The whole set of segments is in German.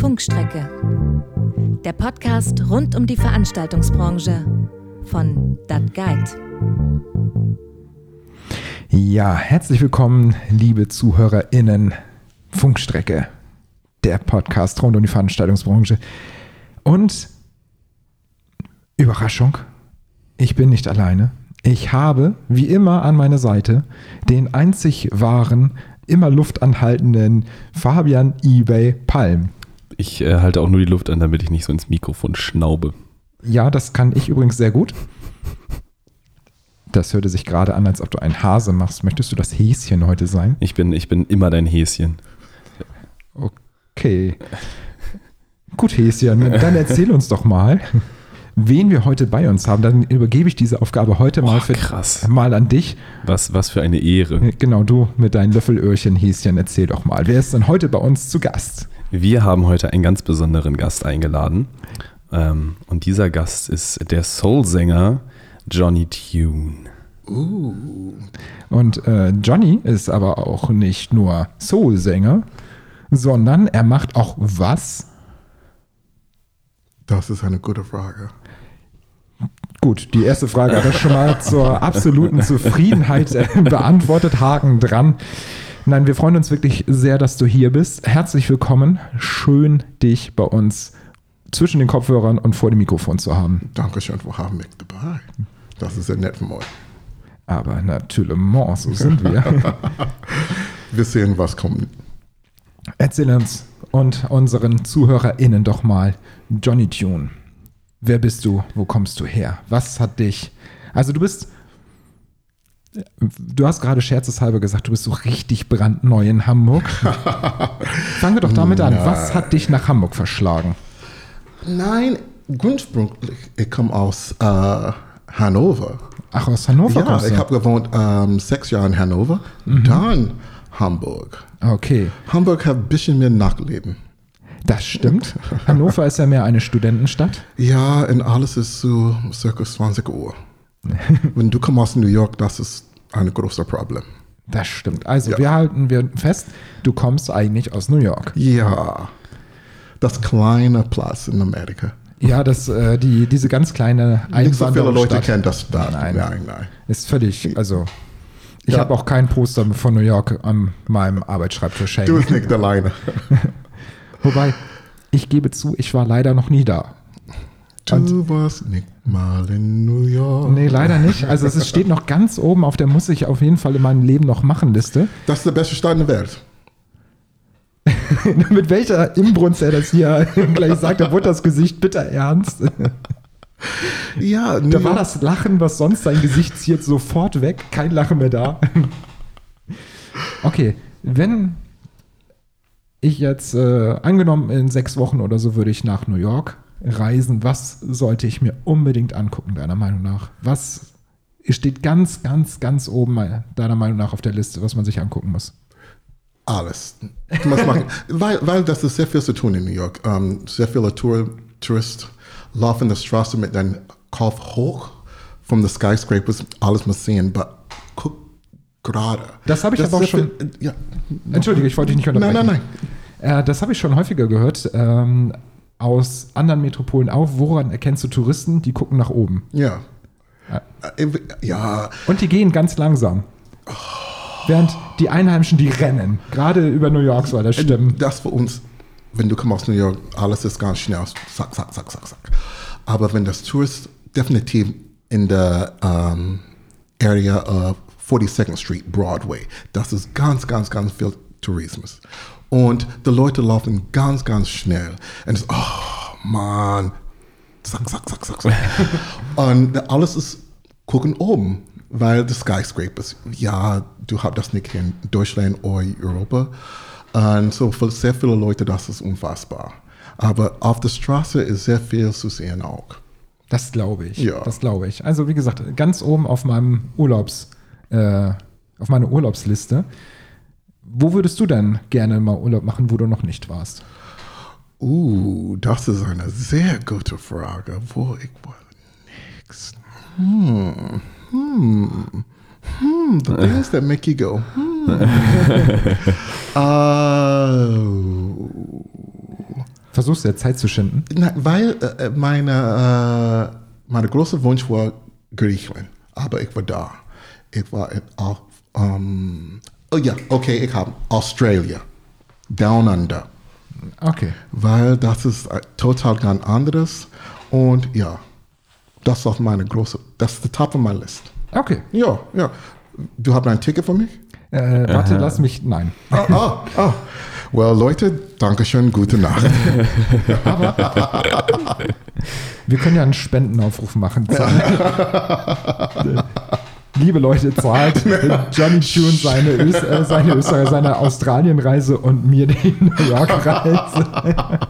Funkstrecke. Der Podcast rund um die Veranstaltungsbranche von Dat Guide. Ja, herzlich willkommen, liebe ZuhörerInnen. Funkstrecke, der Podcast rund um die Veranstaltungsbranche. Und Überraschung, ich bin nicht alleine. Ich habe, wie immer an meiner Seite, den einzig wahren, immer luftanhaltenden Fabian eBay Palm. Ich äh, halte auch nur die Luft an, damit ich nicht so ins Mikrofon schnaube. Ja, das kann ich übrigens sehr gut. Das hörte sich gerade an, als ob du einen Hase machst. Möchtest du das Häschen heute sein? Ich bin, ich bin immer dein Häschen. Okay. Gut, Häschen, dann erzähl uns doch mal, wen wir heute bei uns haben. Dann übergebe ich diese Aufgabe heute mal, Boah, für, mal an dich. Was, was für eine Ehre. Genau, du mit deinen Löffelöhrchen, Häschen, erzähl doch mal. Wer ist denn heute bei uns zu Gast? Wir haben heute einen ganz besonderen Gast eingeladen. Ähm, und dieser Gast ist der Soul-Sänger Johnny Tune. Und äh, Johnny ist aber auch nicht nur Soul-Sänger, sondern er macht auch was? Das ist eine gute Frage. Gut, die erste Frage hat er schon mal zur absoluten Zufriedenheit äh, beantwortet. Haken dran. Nein, wir freuen uns wirklich sehr, dass du hier bist. Herzlich willkommen. Schön, dich bei uns zwischen den Kopfhörern und vor dem Mikrofon zu haben. Dankeschön für haben mich dabei. Das ist sehr nett von euch. Aber natürlich, so sind wir. Wir sehen, was kommt. Erzähl uns und unseren ZuhörerInnen doch mal, Johnny Tune. Wer bist du? Wo kommst du her? Was hat dich. Also, du bist. Du hast gerade scherzeshalber gesagt, du bist so richtig brandneu in Hamburg. Fangen wir doch damit an. Was hat dich nach Hamburg verschlagen? Nein, ursprünglich, ich komme aus äh, Hannover. Ach, aus Hannover Ja, ich habe gewohnt ähm, sechs Jahre in Hannover, dann Hamburg. Okay, Hamburg hat ein bisschen mehr Nachtleben. das stimmt. Hannover ist ja mehr eine Studentenstadt. Ja, und alles ist so circa 20 Uhr. Wenn du kommst aus New York, das ist ein großes Problem. Das stimmt. Also, Ja. wir halten wir fest, du kommst eigentlich aus New York. Ja, das kleine Platz in Amerika. Ja, das, äh, die, diese ganz kleine Nicht so viele Leute Einwanderungsstadt kennen das Stadt. Nein. nein, nein. ist völlig, also ich Ja. habe auch kein Poster von New York an meinem Arbeitsschreibtisch Du bist nicht alleine. Wobei, ich gebe zu, ich war leider noch nie da. Du warst nicht mal in New York. Nee, leider nicht. Also es steht noch ganz oben auf der muss ich auf jeden Fall in meinem Leben noch machen Liste. Das ist die beste Stadt in der Welt. Mit welcher Imbrunst er das hier gleich sagt, da wurde das Gesicht bitter ernst. Ja, New Da war York- das Lachen, was sonst sein Gesicht ziert, sofort weg. Kein Lachen mehr da. Okay, wenn ich jetzt, äh, angenommen in sechs Wochen oder so, würde ich nach New York reisen, was sollte ich mir unbedingt angucken, deiner Meinung nach? Was steht ganz, ganz, ganz oben, äh, deiner Meinung nach, auf der Liste, was man sich angucken muss? Alles. Musst machen. weil, weil das ist sehr viel zu tun in New York. Ähm, sehr viele Tour Touristen laufen die Straße mit deinem Kopf hoch von den Skyscrapers. Alles muss sehen. Aber guck gerade. Das habe ich aber auch schon- viel- ja. Entschuldige, ich wollte dich nicht unterbrechen. Nein, nein, nein. Äh, das habe ich schon häufiger gehört, ähm, aus anderen Metropolen auch. Woran erkennst du Touristen? Die gucken nach oben. Ja. Äh, Ja, Und die gehen ganz langsam. Während die Einheimischen, die rennen. Gerade über New York soll das stimmen. das für uns, wenn du kommst aus New York, alles ist ganz schnell, zack, zack, zack, zack, zack. Aber wenn das Tourist definitiv in der ähm, Area of 42nd Street, Broadway, das ist ganz, ganz, ganz viel Tourismus. Und die Leute laufen ganz, ganz schnell. Und es, oh, Mann, zack, zack, zack, zack, zack. Und alles ist gucken oben, weil die Skyscrapers, ja, du hast das nicht in Deutschland oder Europa. Und so für sehr viele Leute, das ist unfassbar. Aber auf der Straße ist sehr viel zu sehen auch. Das glaube ich. Ja. Das glaube ich. Also wie gesagt, ganz oben auf meinem Urlaubs, äh, auf meiner Urlaubsliste. Wo würdest du denn gerne mal Urlaub machen, wo du noch nicht warst? Uh, das ist eine sehr gute Frage. Wo ich war nix. Hm. Hm. Hmm, the things that make you go. Hmm. uh, Versuchst du ja Zeit zu schinden? Na, weil äh, äh, meine, äh, meine große Wunsch war Griechenland, aber ich war da. Ich war auch, ähm, oh ja, okay, ich habe Australia, Down Under, Okay. weil das ist äh, total ganz anderes und ja, das ist auf meine große, das ist the top of my list. Okay. Ja, ja. Du hast ein Ticket für mich? Äh, warte, lass mich. Nein. Ah, ah, ah. Well, Leute, danke schön, gute Nacht. Wir können ja einen Spendenaufruf machen. Liebe Leute, zahlt Johnny Tune seine, Ös äh, seine, Österreich, seine Australienreise und mir die New York-Reise.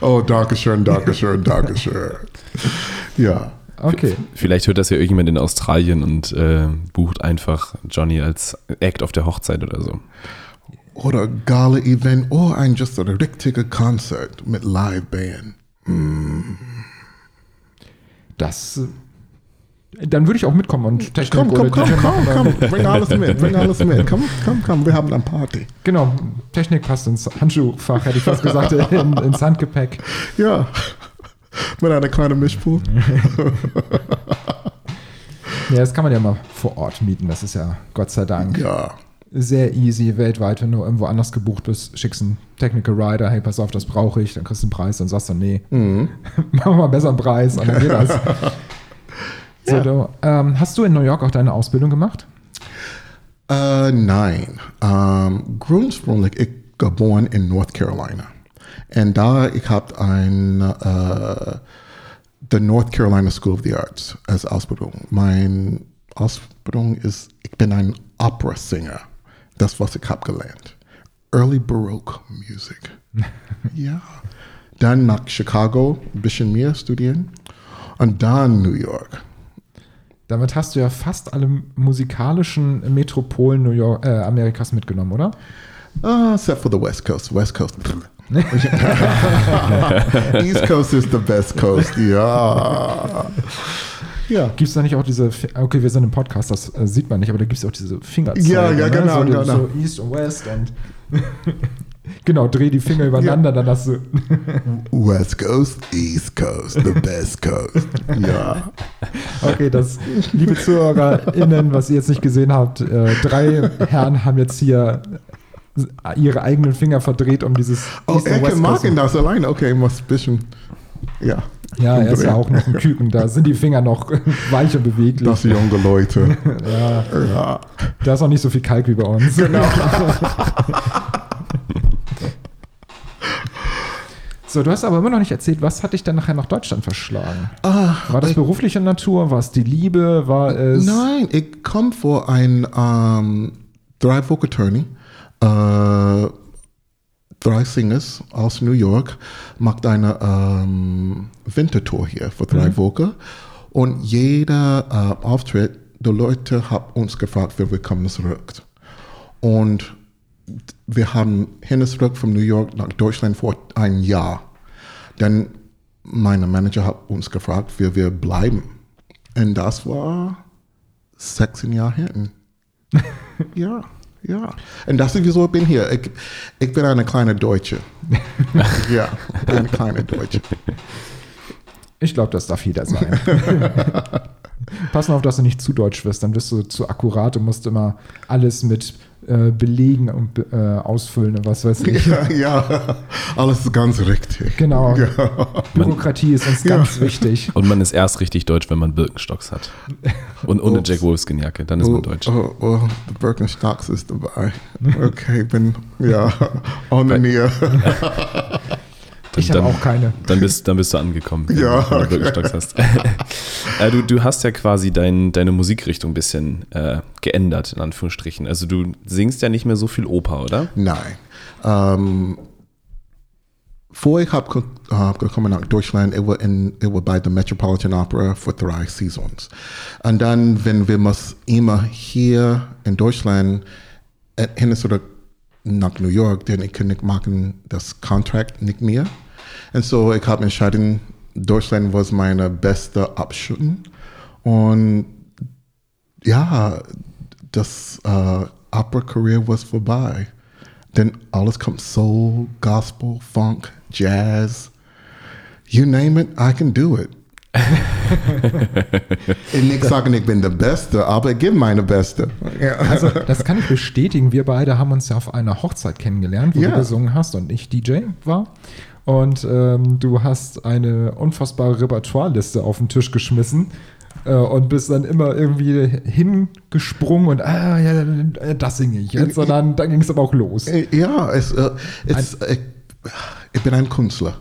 Oh, danke schön, danke schön, danke schön. Ja. Okay. Vielleicht hört das ja irgendjemand in Australien und äh, bucht einfach Johnny als Act auf der Hochzeit oder so. Oder Gala-Event oder ein just ein richtiger Konzert mit Live-Band. Das. Dann würde ich auch mitkommen und Technik Komm, komm, komm, komm, machen. komm, bring alles mit, bring alles mit. Komm, komm, komm, wir haben eine Party. Genau, Technik passt ins Handschuhfach, hätte ich fast gesagt, in, ins Handgepäck. Ja. Mit einer kleinen Mischpool. Ja, das kann man ja mal vor Ort mieten, das ist ja Gott sei Dank Ja. sehr easy weltweit. Wenn du irgendwo anders gebucht bist, schickst einen Technical Rider, hey, pass auf, das brauche ich, dann kriegst du einen Preis und sagst dann, nee, Mhm. mach mal besser einen Preis und dann geht das. So, Ja. du, ähm, hast du in New York auch deine Ausbildung gemacht? Äh, nein. Ähm, grundsätzlich, ich geboren in North Carolina. Und da ich habe ein äh, the North Carolina School of the Arts als Ausbildung. Mein Ausbildung ist, ich bin ein Opera-Singer. Das, was ich habe gelernt. Early Baroque Music. ja. Dann nach Chicago, ein bisschen mehr studieren. Und dann New York. Damit hast du ja fast alle musikalischen Metropolen New York, äh, Amerikas mitgenommen, oder? Uh, except for the West Coast. West Coast. East Coast is the best coast. Ja. Ja. Gibt es da nicht auch diese, okay, wir sind im Podcast, das äh, sieht man nicht, aber da gibt es auch diese Fingerzeichen. Ja, ja, genau, so, die- genau. So East und West und genau, dreh die Finger übereinander, dann hast du. West Coast, East Coast, the best coast. Ja. Okay, das, liebe ZuhörerInnen, was ihr jetzt nicht gesehen habt, äh, drei Herren haben jetzt hier ihre eigenen Finger verdreht, um dieses Oh, East er kann Coast- machen das alleine. Okay, muss ein bisschen. Ja. Ja, er ist ja auch noch ein Küken, da sind die Finger noch weich und beweglich. Das sind junge Leute. ja, Ja. da ist auch nicht so viel Kalk wie bei uns. Genau. So, du hast aber immer noch nicht erzählt, was hat dich dann nachher nach Deutschland verschlagen? Ah, War das ich- berufliche Natur? War es die Liebe? War es. Nein, ich komme vor ein ähm, drei Wochen Attorney, äh, drei Singers aus New York, macht eine ähm, Wintertour hier für drei Wochen. Und jeder äh, Auftritt, die Leute haben uns gefragt, wie wir kommen zurück. Und wir haben zurück von New York nach Deutschland vor ein Jahr. Dann mein Manager hat uns gefragt, wie wir bleiben. Und das war 16 Jahre hinten. ja, ja. Und das ist wieso ich bin hier. Ich, ich bin eine kleine Deutsche. ja, eine kleine Deutsche. Ich glaube, das darf jeder sein. Pass nur auf, dass du nicht zu deutsch wirst, dann wirst du zu akkurat und musst immer alles mit äh, belegen und äh, ausfüllen und was weiß ich. Ja, ja, alles ist ganz richtig. Genau. Ja. Bürokratie ist uns ganz wichtig. Und man ist erst richtig deutsch, wenn man Birkenstocks hat. Und ohne Ups. Jack Wolfskin-Jacke, dann ist man Oh, deutsch. oh, oh, the Birkenstocks ist dabei. Okay, ich bin, ja, on the near. Ich habe dann- auch keine. Dann bist, dann bist du angekommen, wenn Ja, du- wenn du okay. Birkenstocks hast. äh, du, du hast ja quasi dein, deine Musikrichtung ein bisschen äh, geändert, in Anführungsstrichen. Also du singst ja nicht mehr so viel Oper, oder? Nein. Ähm, vor ich habe äh, gekommen nach Deutschland, ich war, in, ich war bei der Metropolitan Opera für drei Saisons. Und dann, wenn wir muss immer hier in Deutschland äh, hin zurück nach New York, denn ich kann nicht machen das Contract nicht mehr. Und so ich habe entschieden, Deutschland war meine beste Option. Und ja, das äh, Opera-Career war vorbei. Denn alles kommt Soul, Gospel, Funk, Jazz. You name it, I can do it. Nicht sagen, ich bin der Beste, aber ich gebe meine Beste. Ja. Also, das kann ich bestätigen. Wir beide haben uns ja auf einer Hochzeit kennengelernt, wo Ja. du gesungen hast und ich DJ war. Und ähm, du hast eine unfassbare Repertoireliste auf den Tisch geschmissen äh, und bist dann immer irgendwie hingesprungen und ah, ja, äh, das singe ich jetzt. Und dann, ging es aber auch los. Ja, es, äh, es, ich, ich bin ein Künstler.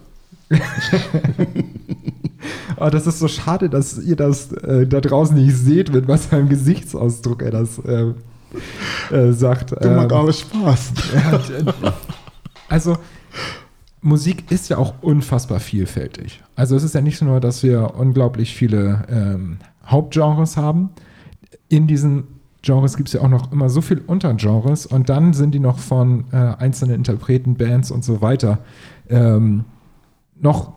Aber das ist so schade, dass ihr das äh, da draußen nicht seht, mit was für einem Gesichtsausdruck er das äh, äh, sagt. Du Ähm, machst alles Spaß. Also Musik ist ja auch unfassbar vielfältig. Also es ist ja nicht nur, dass wir unglaublich viele ähm, Hauptgenres haben. In diesen Genres gibt es ja auch noch immer so viel Untergenres und dann sind die noch von äh, einzelnen Interpreten, Bands und so weiter ähm, noch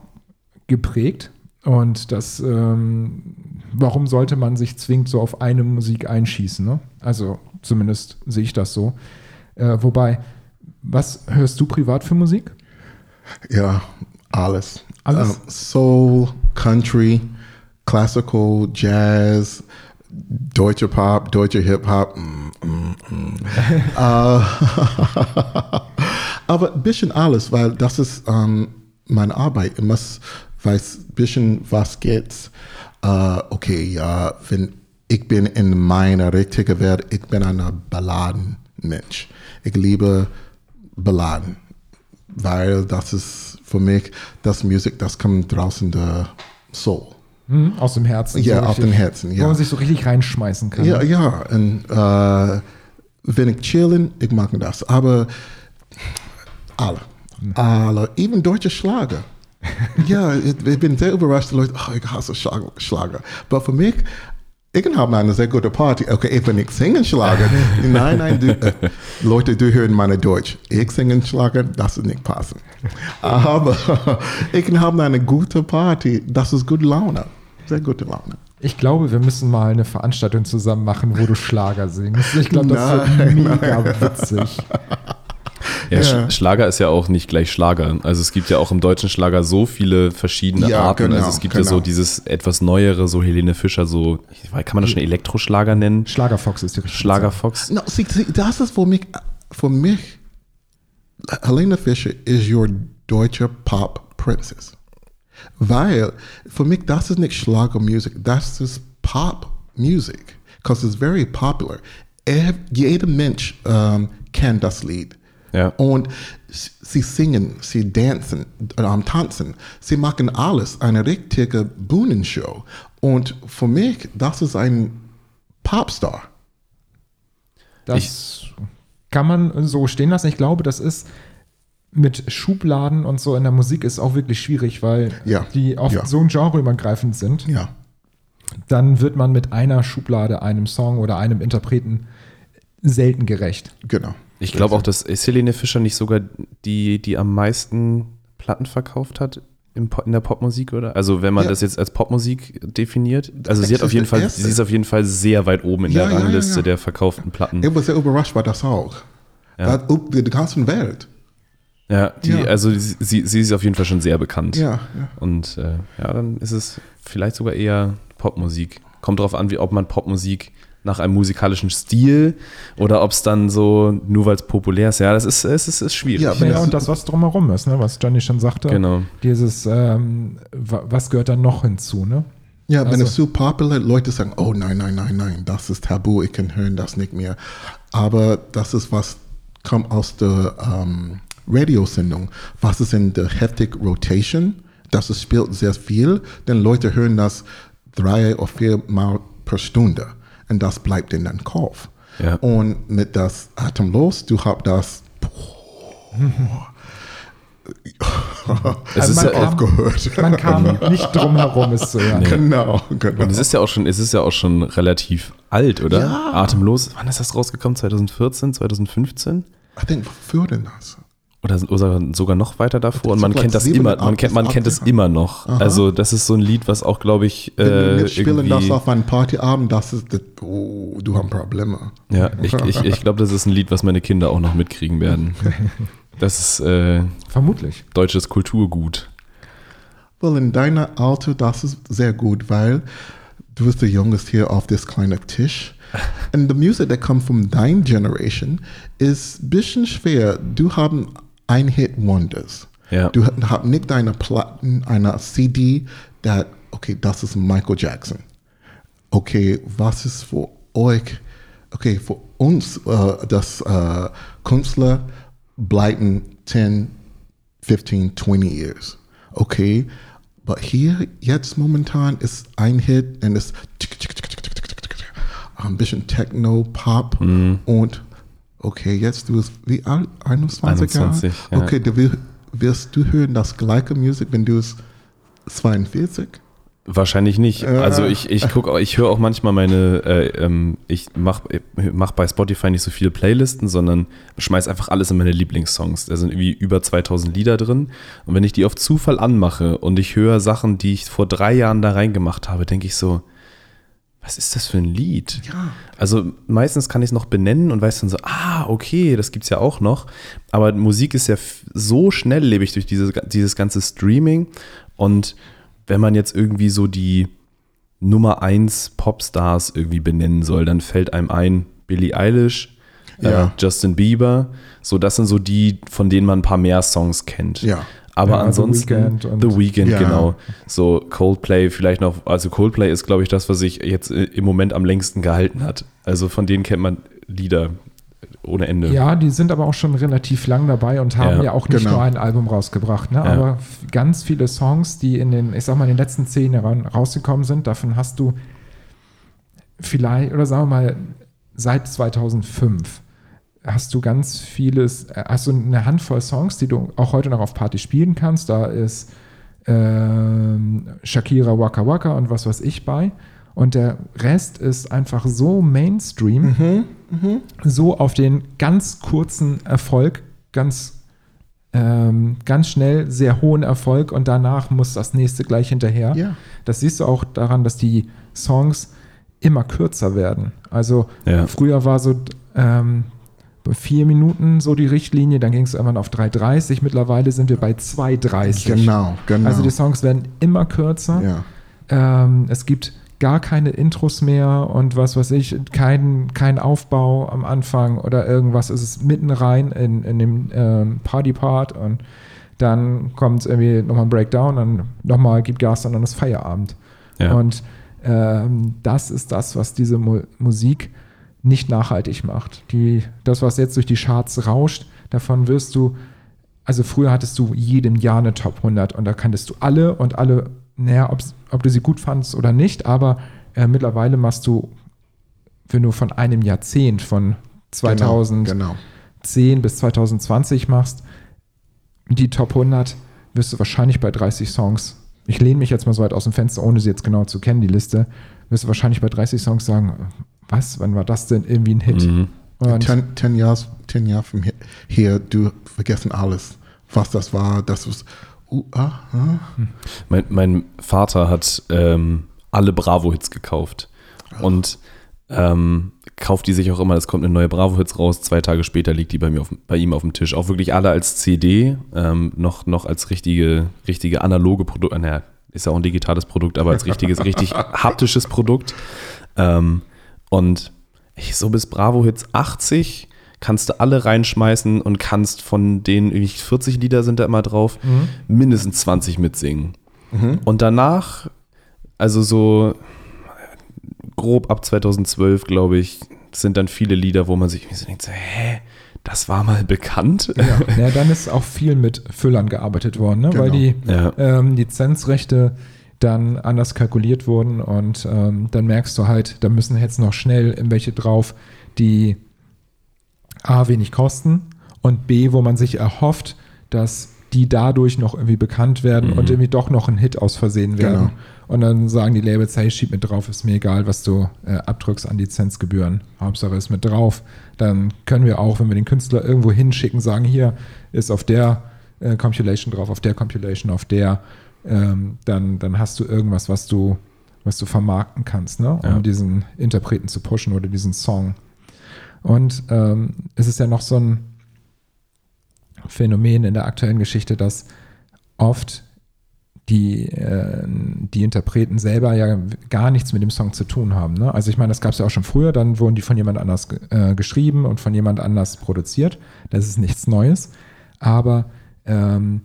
geprägt. Und das, ähm, warum sollte man sich zwingend so auf eine Musik einschießen? Ne? Also zumindest sehe ich das so. Äh, wobei, was hörst du privat für Musik? Ja, alles. Alles? Ähm, Soul, Country, Classical, Jazz, deutscher Pop, deutscher Hip-Hop. Mm, mm, mm. äh, aber ein bisschen alles, weil das ist ähm, meine Arbeit. Ich muss weiß ein bisschen, was geht's. Äh, okay, ja, wenn ich bin in meiner richtigen Welt, ich bin ein Balladenmensch. Ich liebe Balladen weil das ist für mich das Musik, das kommt draußen der Soul. Hm, aus dem Herzen. Ja, so richtig, dem Herzen, ja. Wo man sich so richtig reinschmeißen kann. Ja, ja, und äh, wenn ich chillen, ich mag das, aber alle, alle, even deutsche Schlager. ja, ich, ich bin sehr überrascht, Leute, oh, ich hasse Schlager. Aber für mich, ich habe eine sehr gute Party. Okay, ich will nicht singen Schlager. nein, nein, du, äh, Leute, du hören meine Deutsch. Ich singe Schlager, das ist nicht passend. Aber ich habe eine gute Party, das ist gute Laune. Sehr gute Laune. Ich glaube, wir müssen mal eine Veranstaltung zusammen machen, wo du Schlager singst. Ich glaube, das Nein, wird mega witzig. Ja, Ja. Sch- Schlager ist ja auch nicht gleich Schlager. Also es gibt ja auch im deutschen Schlager so viele verschiedene Ja, Arten. genau, also es gibt ja genau. so dieses etwas neuere, so Helene Fischer, so, weiß, kann man das schon Elektroschlager nennen? Schlagerfox ist die richtige Schlagerfox? No, see, see, das ist für mich, für mich, Helena Fischer is your deutsche Pop Princess. Weil, für mich, das ist nicht Schlagermusik, das ist Pop Music. Because it's very popular. Jeder Mensch ähm, kennt das Lied. Ja. Und sie singen, sie tanzen, ähm, tanzen, sie machen alles, eine richtige Bühnenshow. Und für mich, das ist ein Popstar. Das kann man so stehen lassen. Ich glaube, das ist mit Schubladen und so in der Musik ist auch wirklich schwierig, weil Ja, die oft ja. so genreübergreifend sind. Ja. Dann wird man mit einer Schublade, einem Song oder einem Interpreten selten gerecht. Genau. Ich glaube auch, dass ist Helene Fischer nicht sogar die, die am meisten Platten verkauft hat in der Popmusik, oder? Also wenn man Ja. das jetzt als Popmusik definiert. Also sie hat auf ist jeden Fall, erste. sie ist auf jeden Fall sehr weit oben in Ja, der Rangliste ja. der verkauften Platten. Ich war sehr überrascht bei das auch. Ja. Das, die ganze Welt. Ja, die, Ja. also sie, sie sie ist auf jeden Fall schon sehr bekannt. Ja, ja. Und äh, ja, dann ist es vielleicht sogar eher Popmusik. Kommt drauf an, wie ob man Popmusik nach einem musikalischen Stil oder ob es dann so, nur weil es populär ist. Ja, das ist, es ist, ist schwierig. Ja, Ja, Wenn und das, was drumherum ist, ne? was Johnny schon sagte. Genau. Dieses, ähm, wa- was gehört da noch hinzu, ne? Ja, wenn Also- es zu popular Leute sagen, oh nein, nein, nein, nein, das ist tabu, ich kann hören das nicht mehr. Aber das ist was kommt aus der ähm, Radiosendung, was ist in der heftig Rotation, das ist, spielt sehr viel, denn Leute hören das drei oder vier Mal per Stunde und das bleibt in den Kopf. Ja. Und mit das Atemlos, du hast das Es ist man ja, kam- aufgehört. Man kam nicht drum herum, es zu hören. genau, genau. und es ist ja auch schon, es ist ja auch schon relativ alt, oder? Ja. Atemlos. Wann ist das rausgekommen? 2014, 2015? I think, für denn das? Oder sogar, sogar noch weiter davor. Und man kennt das immer, man kennt, man kennt es immer noch. Also das ist so ein Lied, was auch, glaube ich, Wenn wir äh, nicht spielen das irgendwie, auf einem Partyabend, das ist, das, oh, du hast Probleme. ja, ich, ich, ich glaube, das ist ein Lied, was meine Kinder auch noch mitkriegen werden. Das ist äh, Vermutlich. deutsches Kulturgut. Well, in deiner Alter, das ist sehr gut, weil du bist der Jüngste hier auf this kleinen Tisch. And the music that comes from dein Generation ist ein bisschen schwer. Du haben Ein-Hit-Wonders. Ja. Du hast nicht deine Platten, eine CD, that, okay, das ist Michael Jackson. Okay, was ist für euch, okay, für uns, äh, das äh, Künstler bleiben 10, 15, 20 years. Okay, but hier, jetzt momentan ist ein Hit und es ein bisschen Techno, Pop und okay, jetzt du bist wie alt? 21, 21, Jahre? ja. Okay, du wirst du hören das gleiche Musik, wenn du es 42? Wahrscheinlich nicht. Äh. Also ich, ich gucke, ich höre auch manchmal meine, äh, ähm, ich mache mach bei Spotify nicht so viele Playlisten, sondern schmeiß einfach alles in meine Lieblingssongs. Da sind irgendwie über 2000 Lieder drin. Und wenn ich die auf Zufall anmache und ich höre Sachen, die ich vor drei Jahren da reingemacht habe, denke ich so, was ist das für ein Lied? Ja. Also meistens kann ich es noch benennen und weiß dann so, ah, okay, das gibt es ja auch noch. Aber Musik ist ja so schnelllebig durch diese, dieses ganze Streaming. Und wenn man jetzt irgendwie so die Nummer 1 Popstars irgendwie benennen soll, dann fällt einem ein Billie Eilish, Ja. äh, Justin Bieber. So, das sind so die, von denen man ein paar mehr Songs kennt. Ja. Aber Ja, The ansonsten Weeknd und- The Weeknd, Ja. genau. So Coldplay vielleicht noch, also Coldplay ist, glaube ich, das, was sich jetzt äh, im Moment am längsten gehalten hat. Also von denen kennt man Lieder ohne Ende. Ja, die sind aber auch schon relativ lang dabei und haben ja, Ja, auch nicht genau. nur ein Album rausgebracht, ne? Ja. aber ganz viele Songs, die in den, ich sag mal, in den letzten zehn Jahren rausgekommen sind, davon hast du vielleicht, oder sagen wir mal, seit 2005 hast du ganz vieles, äh, hast du eine Handvoll Songs, die du auch heute noch auf Party spielen kannst. Da ist ähm, Shakira Waka Waka und was weiß ich bei. Und der Rest ist einfach so Mainstream, so auf den ganz kurzen Erfolg, ganz, ähm, ganz schnell sehr hohen Erfolg und danach muss das nächste gleich hinterher. Ja. Das siehst du auch daran, dass die Songs immer kürzer werden. Also Ja. früher war so ähm, bei vier Minuten so die Richtlinie, dann ging es irgendwann auf 3,30, mittlerweile sind wir bei 2,30. Genau, genau. Also die Songs werden immer kürzer. ja. Ähm, es gibt gar keine Intros mehr und was weiß ich, kein, kein Aufbau am Anfang oder irgendwas. Es ist mitten rein in, in dem ähm, Party-Part und dann kommt irgendwie nochmal ein Breakdown, dann nochmal gibt Gas und dann ist Feierabend. Ja. Und ähm, das ist das, was diese Mu Musik nicht nachhaltig macht. Die, das, was jetzt durch die Charts rauscht, davon wirst du, also früher hattest du jedem Jahr eine Top 100 und da kanntest du alle und alle, naja, ob du sie gut fandst oder nicht, aber äh, mittlerweile machst du, wenn du von einem Jahrzehnt, von 2010 Genau, bis 2020 machst, die Top 100 wirst du wahrscheinlich bei 30 Songs, ich lehne mich jetzt mal so weit aus dem Fenster, ohne sie jetzt genau zu kennen, die Liste, wirst du wahrscheinlich bei 30 Songs sagen, was, wann war das denn irgendwie ein Hit? Mhm. Und Ten, ten Jahre, ten Jahre von hier, hier, du vergessen alles, was das war, das was, uh, ah, ah. Mein, mein Vater hat ähm, alle Bravo-Hits gekauft. Und ähm, kauft die sich auch immer, es kommt eine neue Bravo-Hits raus, zwei Tage später liegt die bei, mir auf, bei ihm auf dem Tisch. Auch wirklich alle als CD, ähm, noch, noch als richtige, richtige analoge Produkte, naja, ist ja auch ein digitales Produkt, aber als richtiges, richtig haptisches Produkt. Ähm, und ich, so bis Bravo-Hits 80 kannst du alle reinschmeißen und kannst von irgendwie 40 Lieder sind da immer drauf, mindestens 20 mitsingen. Und danach, also so grob ab 2012, glaube ich, sind dann viele Lieder, wo man sich so denkt, so, hä, das war mal bekannt? ja, dann ist auch viel mit Füllern gearbeitet worden, ne? weil die Ja. ähm, Lizenzrechte dann anders kalkuliert wurden und ähm, dann merkst du halt, da müssen jetzt noch schnell welche drauf, die A, wenig kosten und B, wo man sich erhofft, dass die dadurch noch irgendwie bekannt werden und irgendwie doch noch ein Hit aus Versehen werden. Genau. Und dann sagen die Labels, hey, schieb mit drauf, ist mir egal, was du äh, abdrückst an Lizenzgebühren. Hauptsache ist mit drauf. Dann können wir auch, wenn wir den Künstler irgendwo hinschicken, sagen, hier ist auf der äh, Compilation drauf, auf der Compilation, auf der, ähm, dann, dann hast du irgendwas, was du, was du vermarkten kannst, ne? um Ja. diesen Interpreten zu pushen oder diesen Song. Und ähm, es ist ja noch so ein Phänomen in der aktuellen Geschichte, dass oft die, äh, die Interpreten selber ja gar nichts mit dem Song zu tun haben. Ne? Also ich meine, das gab es ja auch schon früher, dann wurden die von jemand anders äh, geschrieben und von jemand anders produziert. Das ist nichts Neues. Aber ähm,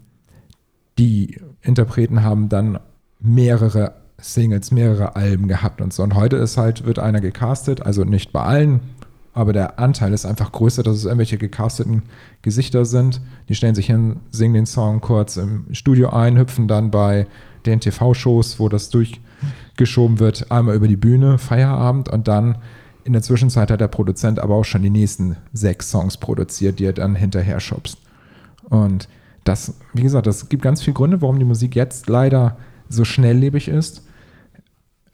die Interpreten haben dann mehrere Singles, mehrere Alben gehabt und so. Und heute ist halt, wird einer gecastet, also nicht bei allen, aber der Anteil ist einfach größer, dass es irgendwelche gecasteten Gesichter sind. Die stellen sich hin, singen den Song kurz im Studio ein, hüpfen dann bei den TV-Shows, wo das durchgeschoben wird, einmal über die Bühne, Feierabend und dann in der Zwischenzeit hat der Produzent aber auch schon die nächsten sechs Songs produziert, die er dann hinterher schubst. Und das, wie gesagt, das gibt ganz viele Gründe, warum die Musik jetzt leider so schnelllebig ist.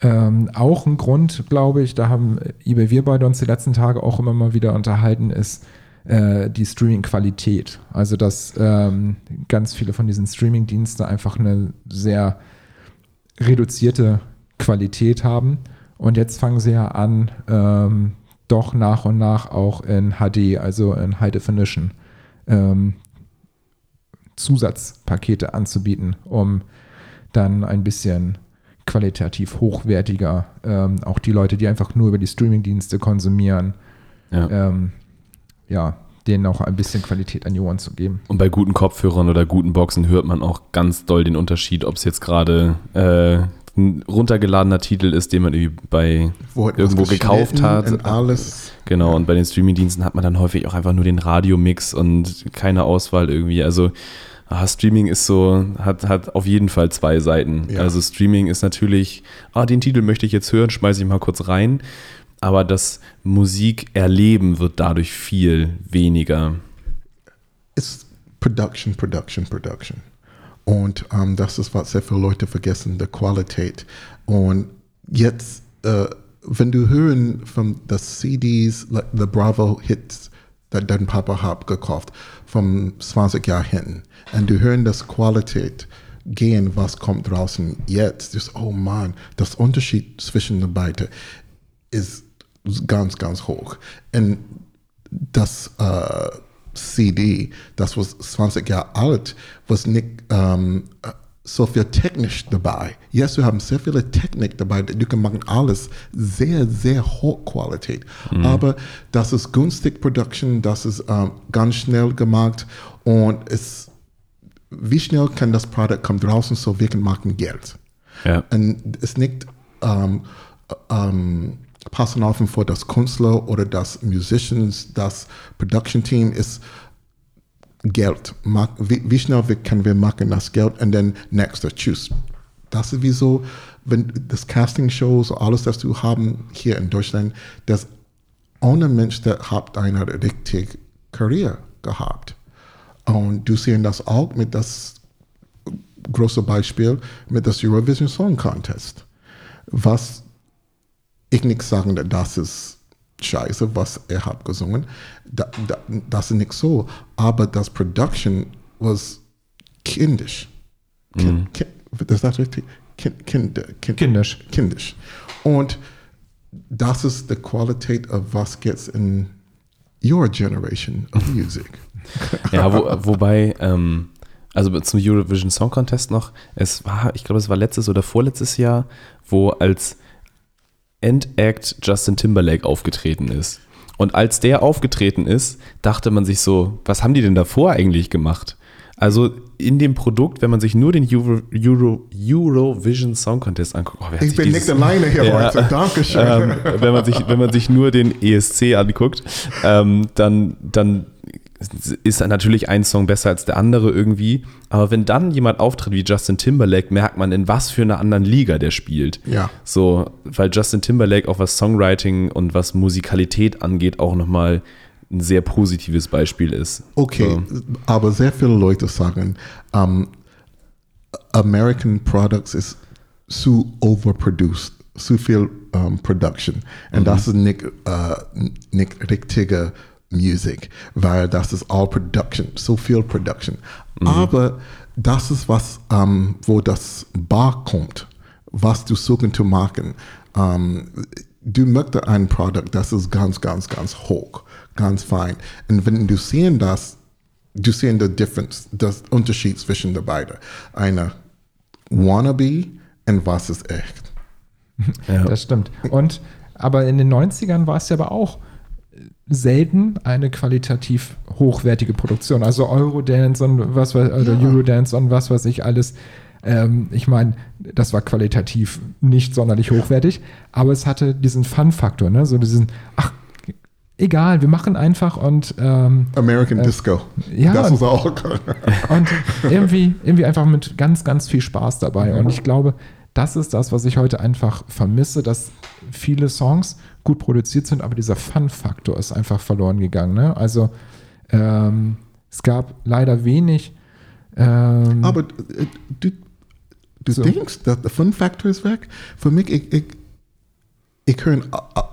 Ähm, auch ein Grund, glaube ich, da haben eBay wir beide uns die letzten Tage auch immer mal wieder unterhalten, ist äh, die Streaming-Qualität. Also, dass ähm, ganz viele von diesen Streaming-Diensten einfach eine sehr reduzierte Qualität haben. Und jetzt fangen sie ja an, ähm, doch nach und nach auch in HD, also in High Definition, ähm, Zusatzpakete anzubieten, um dann ein bisschen qualitativ hochwertiger, ähm, auch die Leute, die einfach nur über die Streamingdienste konsumieren, ja. Ähm, ja, denen auch ein bisschen Qualität an die Ohren zu geben. Und bei guten Kopfhörern oder guten Boxen hört man auch ganz doll den Unterschied, ob es jetzt gerade äh, ein runtergeladener Titel ist, den man bei irgendwo gekauft hat. Alles. Genau, und bei den Streamingdiensten hat man dann häufig auch einfach nur den Radiomix und keine Auswahl irgendwie. Also ah, Streaming ist so, hat, hat auf jeden Fall zwei Seiten. Ja. Also Streaming ist natürlich, ah, den Titel möchte ich jetzt hören, schmeiße ich mal kurz rein. Aber das Musikerleben wird dadurch viel weniger. Ist Production, Production, Production. Und ähm, das ist, was sehr viele Leute vergessen, die Qualität. Und jetzt, äh, wenn du hören von den CDs, the Bravo Hits, die dein Papa hat gekauft, vom 20 Jahren hinten, und du hören das Qualität gehen, was kommt draußen jetzt, ist, oh man, das Unterschied zwischen den beiden ist ganz, ganz hoch. Und das äh, CD, das was 20 Jahre alt, was nicht ähm, so viel technisch dabei. Jetzt, wir haben sehr viele Technik dabei, du kannst machen alles sehr, sehr Hochqualität. Mhm. Aber das ist günstig Production, das ist ähm, ganz schnell gemacht und es, wie schnell kann das Produkt kommen draußen, so wir machen Geld. Ja. Und es ist nicht ähm, ähm, passen auf vor das Künstler oder das Musicians, das Production Team ist Geld. Wie, wie schnell können wir machen das Geld und dann nächster, tschüss. Das ist wieso, wenn das Casting-Shows, alles, das du haben hier in Deutschland, das ohne Mensch, der hat eine richtige Karriere gehabt. Und du siehst das auch mit das große Beispiel mit das Eurovision Song Contest. Was ich nicht sagen, das ist scheiße, was er hat gesungen. Da, da, das ist nicht so. Aber das Production was kindisch. Kind, mhm. kind, ist das richtig? Kind, kind, kind, kindisch. Kindisch. Und das ist die Qualität of was gets in your generation of music. ja, wo, wobei, ähm, also zum Eurovision Song Contest noch, es war, ich glaube, es war letztes oder vorletztes Jahr, wo als Endact Justin Timberlake aufgetreten ist. Und als der aufgetreten ist, dachte man sich so, was haben die denn davor eigentlich gemacht? Also in dem Produkt, wenn man sich nur den Euro, Euro, Eurovision Song Contest anguckt. Oh, ich bin nicht alleine hier ja, heute, Dankeschön. Ähm, wenn, man sich, wenn man sich nur den ESC anguckt, ähm, dann, dann ist natürlich ein Song besser als der andere irgendwie. Aber wenn dann jemand auftritt wie Justin Timberlake, merkt man, in was für einer anderen Liga der spielt. Ja. So, weil Justin Timberlake auch was Songwriting und was Musikalität angeht, auch nochmal ein sehr positives Beispiel ist. Okay, so. aber sehr viele Leute sagen, um, American Products ist zu overproduced, zu viel um, Production. Und mhm. das ist nicht, uh, nicht richtige Music, weil das ist all Production, so viel Production. Mhm. Aber das ist was, ähm, wo das Bar kommt, was du suchen zu machen. Ähm, du möchtest ein Produkt, das ist ganz, ganz, ganz hoch, ganz fein. Und wenn du sehen das, du sehen die Difference, das Unterschied zwischen den beiden. Eine wannabe und was ist echt. Ja. Das stimmt. Und aber in den 90ern war es ja aber auch selten eine qualitativ hochwertige Produktion. Also Eurodance und was weiß, oder Ja. Eurodance und was weiß ich alles. Ähm, ich meine, das war qualitativ nicht sonderlich hochwertig, aber es hatte diesen Fun-Faktor, ne? So diesen, ach, egal, wir machen einfach und ähm, American Disco. ja, Das was auch. und irgendwie, irgendwie einfach mit ganz, ganz viel Spaß dabei. Und ich glaube, das ist das, was ich heute einfach vermisse, dass viele Songs gut produziert sind, aber dieser Fun-Faktor ist einfach verloren gegangen. Ne? Also ähm, es gab leider wenig. Ähm, Aber äh, du, du So. denkst, dass der Fun Factor ist weg? Für mich, ich, ich, ich höre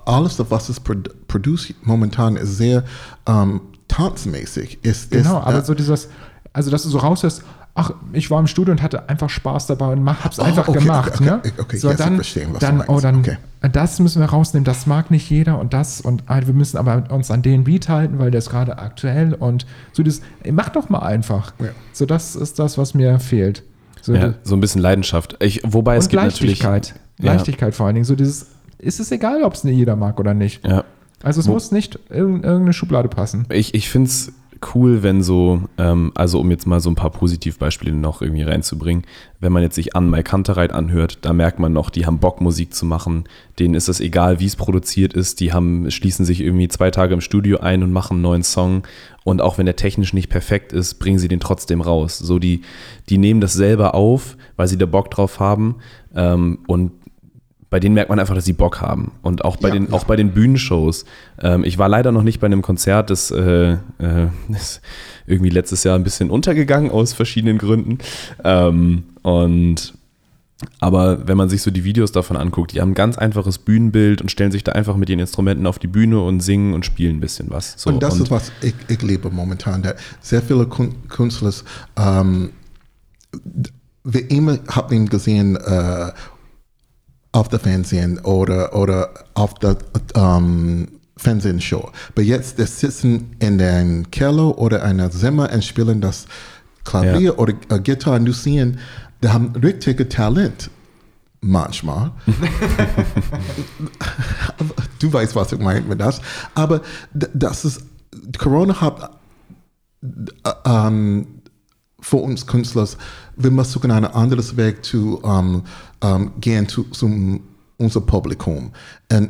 alles, was es produ produziert momentan, ist sehr ähm, tanzmäßig. Ist, genau, ist, aber äh, so dieses, also dass du so raushörst, ach, ich war im Studio und hatte einfach Spaß dabei und mach, hab's Oh, einfach okay, gemacht. okay, ne? okay, okay, so, jetzt dann, verstehen, was du dann, oh, dann, Okay. das müssen wir rausnehmen, das mag nicht jeder und das und ah, wir müssen aber uns an den Beat halten, weil der ist gerade aktuell und so das, mach doch mal einfach. Ja. So, das ist das, was mir fehlt. So, Ja, so ein bisschen Leidenschaft. Ich, wobei es und gibt natürlich. Leichtigkeit. Ja. Leichtigkeit vor allen Dingen. So dieses, ist es egal, ob es nicht jeder mag oder nicht. Ja. Also es Wo- muss nicht in irgendeine Schublade passen. Ich, ich finde es cool, wenn so, ähm, also um jetzt mal so ein paar Positivbeispiele noch irgendwie reinzubringen, wenn man jetzt sich an Mike Kantereit anhört, da merkt man noch, die haben Bock, Musik zu machen. Denen ist es egal, wie es produziert ist. Die haben, schließen sich irgendwie zwei Tage im Studio ein und machen einen neuen Song. Und auch wenn der technisch nicht perfekt ist, bringen sie den trotzdem raus. So, die, die nehmen das selber auf, weil sie da Bock drauf haben. Ähm, und bei denen merkt man einfach, dass sie Bock haben. Und auch bei, Ja, den, ja. auch bei den Bühnenshows. Ähm, ich war leider noch nicht bei einem Konzert, das äh, äh, ist irgendwie letztes Jahr ein bisschen untergegangen aus verschiedenen Gründen. Ähm, und aber wenn man sich so die Videos davon anguckt, die haben ein ganz einfaches Bühnenbild und stellen sich da einfach mit ihren Instrumenten auf die Bühne und singen und spielen ein bisschen was. So, und das ist, was ich, ich liebe momentan. dass Sehr viele Künstler, ähm, wir immer haben gesehen äh, auf der Fernsehen oder, oder auf der ähm, Fernsehshow. Aber jetzt, die sitzen in einem Keller oder einer Zimmer und spielen das Klavier Ja. oder äh, Gitarre und du siehst, die haben richtige Talent. Manchmal. du weißt, was ich meine mit das. Aber das ist, Corona hat äh, ähm, für uns Künstler, wir müssen einen anderen Weg zu ähm, ähm, gehen zu, zum unser Publikum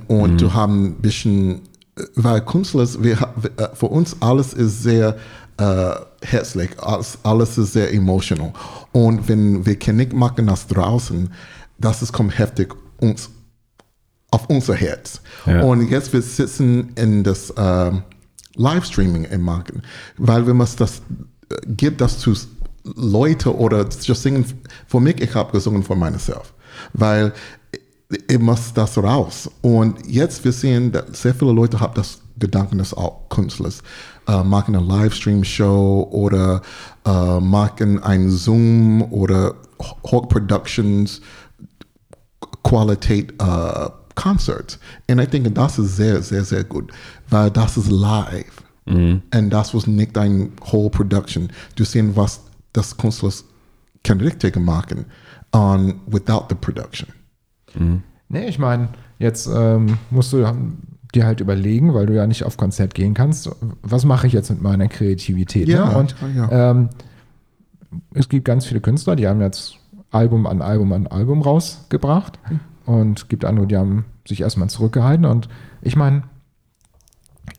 und, und zu haben ein bisschen, äh, weil Künstler, wir, äh, für uns alles ist sehr äh, herzlich, alles, alles ist sehr emotional. Und wenn wir nicht machen das draußen, das ist kommt heftig uns auf unser Herz. Ja. Und jetzt wir sitzen in das ähm, Livestreaming im Marken, weil wir müssen das äh, gibt das zu Leute oder just singen. Für mich, ich habe gesungen für myself, weil ich, muss das raus. Und jetzt wir sehen, dass sehr viele Leute haben das Gedanken, dass auch Künstler äh, machen eine Livestream-Show oder äh, machen ein Zoom oder Hawk Productions Qualität äh, Concerts. Und ich denke, das ist sehr, sehr, sehr gut, weil das ist live. Und das was nicht ein whole Production. Du siehst, was das Künstler kann richtig machen on, without the production. Nee, ich meine, jetzt ähm, musst du dir halt überlegen, weil du ja nicht auf Konzert gehen kannst, was mache ich jetzt mit meiner Kreativität? Ja, ne? Und ja. Ähm, es gibt ganz viele Künstler, die haben jetzt Album an Album an Album rausgebracht und gibt andere, die haben sich erstmal zurückgehalten und ich meine,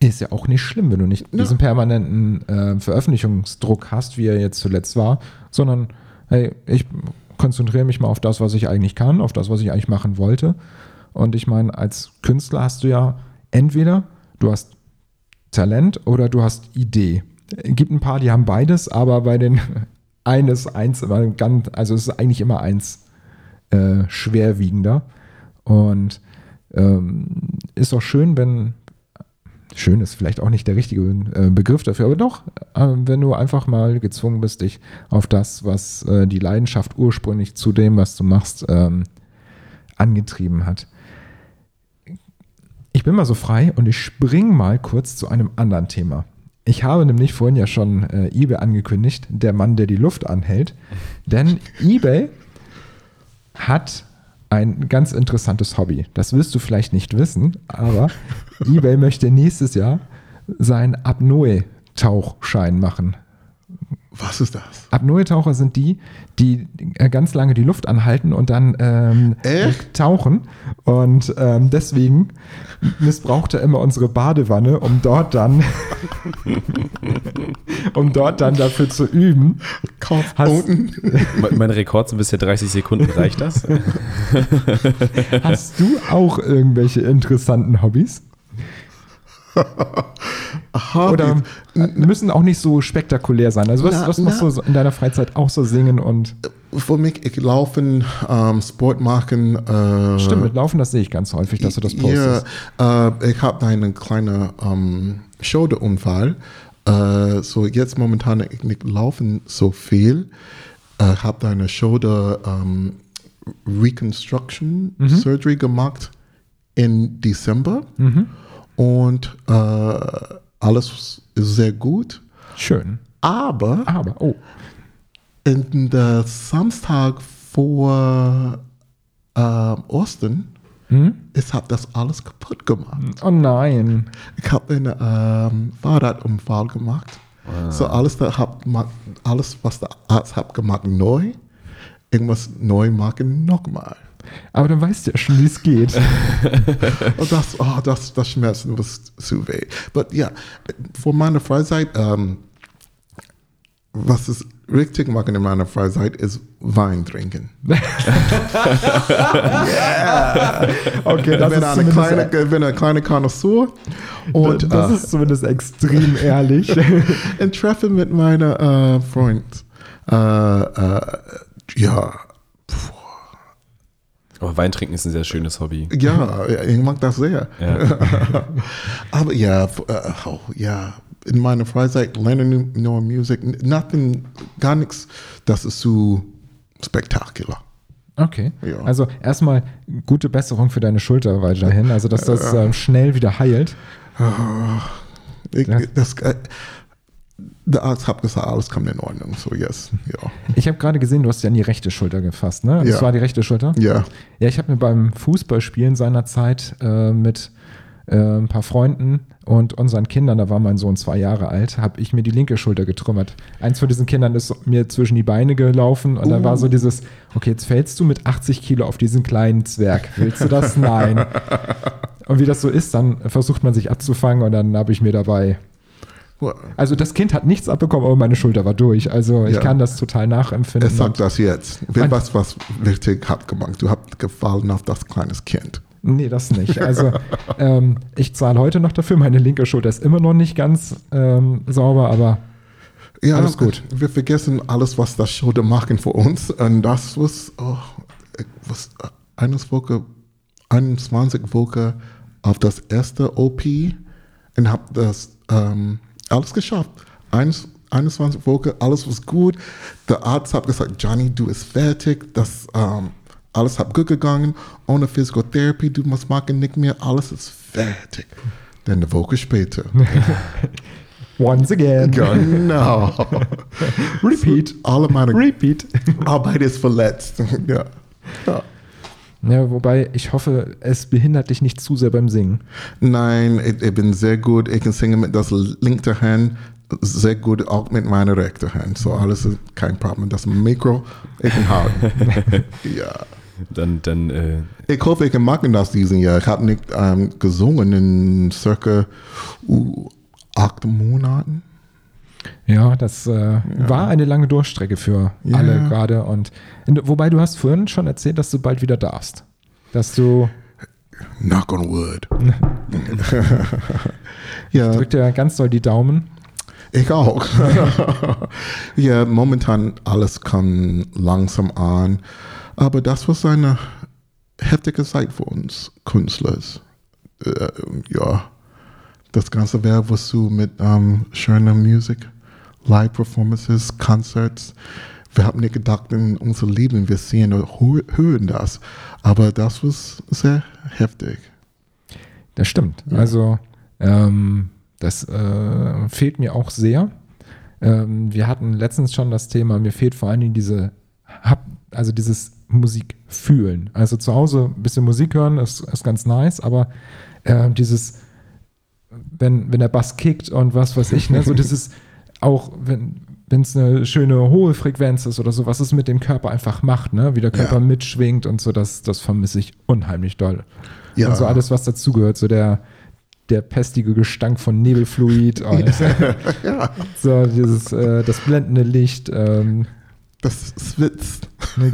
ist ja auch nicht schlimm, wenn du nicht Ja. diesen permanenten äh, Veröffentlichungsdruck hast, wie er jetzt zuletzt war, sondern hey, ich konzentriere mich mal auf das, was ich eigentlich kann, auf das, was ich eigentlich machen wollte. Und ich meine, als Künstler hast du ja entweder du hast Talent oder du hast Idee. Es gibt ein paar, die haben beides, aber bei den eines eins also es ist eigentlich immer eins äh, schwerwiegender. Und ähm, ist auch schön, wenn schön ist vielleicht auch nicht der richtige äh, Begriff dafür, aber doch, äh, wenn du einfach mal gezwungen bist, dich auf das, was äh, die Leidenschaft ursprünglich zu dem, was du machst, ähm, angetrieben hat. Ich bin mal so frei und ich springe mal kurz zu einem anderen Thema. Ich habe nämlich vorhin ja schon äh, eBay angekündigt, der Mann, der die Luft anhält. Denn eBay hat ein ganz interessantes Hobby. Das wirst du vielleicht nicht wissen, aber eBay möchte nächstes Jahr seinen Apnoe-Tauchschein machen. Was ist das? Apnoe-Taucher sind die, die äh, ganz lange die Luft anhalten und dann ähm, tauchen. Und ähm, deswegen missbraucht er immer unsere Badewanne, um dort dann, um dort dann dafür zu üben. Kopf Hast- unten. Mein, mein Rekord sind bisher 30 Sekunden. Reicht das? Hast du auch irgendwelche interessanten Hobbys? Oder äh, müssen auch nicht so spektakulär sein. Also was, Na, was machst na. du in deiner Freizeit auch so singen und Für mich, ich laufen, ähm, Sport machen. Äh, stimmt, mit Laufen, das sehe ich ganz häufig, dass du das Ja, postest. äh, ich habe einen kleinen ähm, Schulterunfall. Äh, so jetzt momentan ich nicht laufen so viel. Äh, habe eine Shoulder ähm, Reconstruction Surgery gemacht in Dezember und äh, alles ist sehr gut. Schön. Aber Aber, oh, in der Samstag vor äh, Osten, ich habe das alles kaputt gemacht. oh nein. Ich habe einen ähm, Fahrradunfall gemacht. So alles, da hab, alles, was der Arzt hat gemacht, neu. Irgendwas neu machen, nochmal. Aber dann weißt du ja schon, wie es geht. Und das, oh, das, das Schmerzen was zu weh. Aber ja, für meine Freizeit, ähm, was ist richtig machen in meiner Freizeit, ist Wein trinken. Okay, das ich bin, ist eine kleine, ich bin eine kleine Connoisseur und das äh, ist zumindest extrem ehrlich. ein Treffen mit meiner äh, Freund. Äh, äh, ja, Aber Wein trinken ist ein sehr schönes Hobby. ja, ich mag das sehr. Ja. Aber ja, äh, oh, ja, in meiner Freizeit lernen neue Musik, n- nothing, gar nichts, das ist zu spektakulär. Okay. Ja. Also erstmal gute Besserung für deine Schulter weiterhin. Also, dass das ähm, schnell wieder heilt. Ich, Ja. das, äh, der Arzt hat gesagt, alles kommt in Ordnung, so yes, ja. Ich habe gerade gesehen, du hast ja an die rechte Schulter gefasst, ne? Das Ja. war die rechte Schulter? Ja, Ja, ich habe mir beim Fußballspielen seinerzeit äh, mit äh, ein paar Freunden und unseren Kindern, da war mein Sohn zwei Jahre alt, habe ich mir die linke Schulter getrümmert. Eins von diesen Kindern ist mir zwischen die Beine gelaufen und dann war so dieses, okay, jetzt fällst du mit 80 Kilo auf diesen kleinen Zwerg. Willst du das? Nein. Und wie das so ist, dann versucht man sich abzufangen und dann habe ich mir dabei. Also das Kind hat nichts abbekommen, aber meine Schulter war durch. Also ich Ja. kann das total nachempfinden. es sagt das jetzt. Mein- Was, was richtig hat gemacht. Du hast gefallen auf das kleines Kind. Nee, das nicht. Also ähm, ich zahle heute noch dafür. Meine linke Schulter ist immer noch nicht ganz ähm, sauber, aber Ja, Alles gut. Wir vergessen alles, was das Schulter machen für uns. Und das was, oh, ich was eines Woche, 21 Woche auf das erste OP und habe das ähm, alles geschafft. Eins, 21 Wochen, alles was gut. Der Arzt hat gesagt, Johnny, du bist fertig. Das ähm, alles hat gut gegangen. Ohne Physiotherapie, du musst machen nicht mehr. Alles ist fertig. Dann eine Woche später. once again, genau. repeat, Alle meine repeat. Arbeit ist verletzt. ja. ja. Ja, wobei ich hoffe, es behindert dich nicht zu sehr beim Singen. Nein, ich, ich bin sehr gut. Ich kann singen mit das linke Hand sehr gut, auch mit meiner rechten Hand. So alles ist kein Problem. Das Mikro, ich kann halten. ja. Dann, dann äh, Ich hoffe, ich kann machen das diesen Jahr. Ich habe nicht ähm, gesungen in circa uh, acht Monaten. Ja, das äh, war eine lange Durchstrecke für Ja. alle gerade. Und wobei du hast vorhin schon erzählt, dass du bald wieder darfst. Dass du Knock on wood. ja. drück dir ganz doll die Daumen. Ich auch. ja, momentan alles kommt langsam an. Aber das war eine heftige Zeit für uns Künstler. Äh, ja, das Ganze wäre was so mit ähm, schöner Musik, Live-Performances, Concerts. Wir haben nicht gedacht, in unser Leben, wir sehen und hö- hören das. Aber das war sehr heftig. Das stimmt. Also ähm, das äh, fehlt mir auch sehr. Ähm, wir hatten letztens schon das Thema, mir fehlt vor allen Dingen diese, also dieses Musik fühlen. Also zu Hause ein bisschen Musik hören ist, ist ganz nice, aber äh, dieses, wenn, wenn der Bass kickt und was weiß ich, ne, so dieses auch, wenn wenn es eine schöne hohe Frequenz ist oder so, was es mit dem Körper einfach macht, ne? wie der Körper Ja. mitschwingt und so, das, das vermisse ich unheimlich doll. Ja. Und so alles, was dazugehört, so der, der pestige Gestank von Nebelfluid und so dieses, äh, das blendende Licht, ähm, Das schwitzt.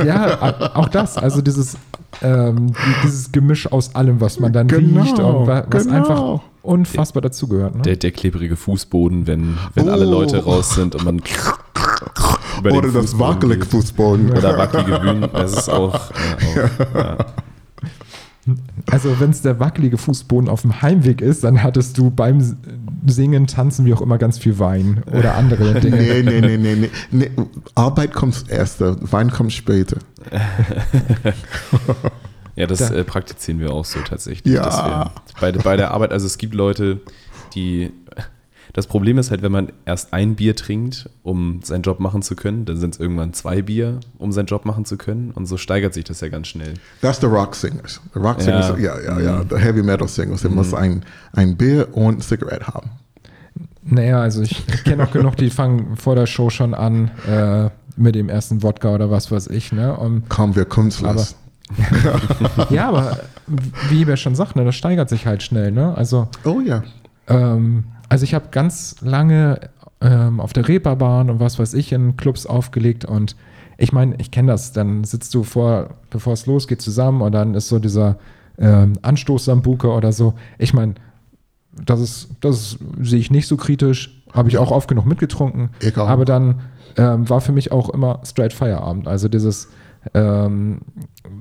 ja, auch das, also dieses, ähm, die- dieses Gemisch aus allem, was man dann Genau, riecht und wa- was genau. einfach unfassbar dazugehört. Ne? Der, der klebrige Fußboden, wenn, wenn alle Oh. Leute raus sind und man Oder das Fußboden wackelige geht. Fußboden. Oder wackelige Bühnen. Das ist auch, äh, auch ja. Also wenn es der wackelige Fußboden auf dem Heimweg ist, dann hattest du beim Singen, Tanzen, wie auch immer, ganz viel Wein oder andere Dinge. Nee, nee, nee, nee, nee, nee. Arbeit kommt erst, Wein kommt später. Ja, das Da- äh, praktizieren wir auch so tatsächlich. Ja. dass wir bei, bei der Arbeit, also es gibt Leute, die. Das Problem ist halt, wenn man erst ein Bier trinkt, um seinen Job machen zu können, dann sind es irgendwann zwei Bier, um seinen Job machen zu können. Und so steigert sich das ja ganz schnell. That's the rock singers. The rock Ja. singers, ja, ja, ja. The heavy metal singers. Der muss ein, ein Bier und ein Zigarette haben. Naja, also ich, ich kenne auch genug, die fangen vor der Show schon an äh, mit dem ersten Wodka oder was weiß ich. Ne? Und, Kommen wir Künstler. ja, aber wie Eber schon sagt, ne, das steigert sich halt schnell. Ne? Also Oh ja. Ähm, also ich habe ganz lange ähm, auf der Reeperbahn und was weiß ich in Clubs aufgelegt und ich meine, ich kenne das, dann sitzt du vor, bevor es losgeht, zusammen und dann ist so dieser ähm, Anstoß-Sambuke oder so. Ich meine, das ist, das sehe ich nicht so kritisch, habe ich auch oft genug mitgetrunken, auch. aber dann ähm, war für mich auch immer straight Feierabend. Also dieses, ähm,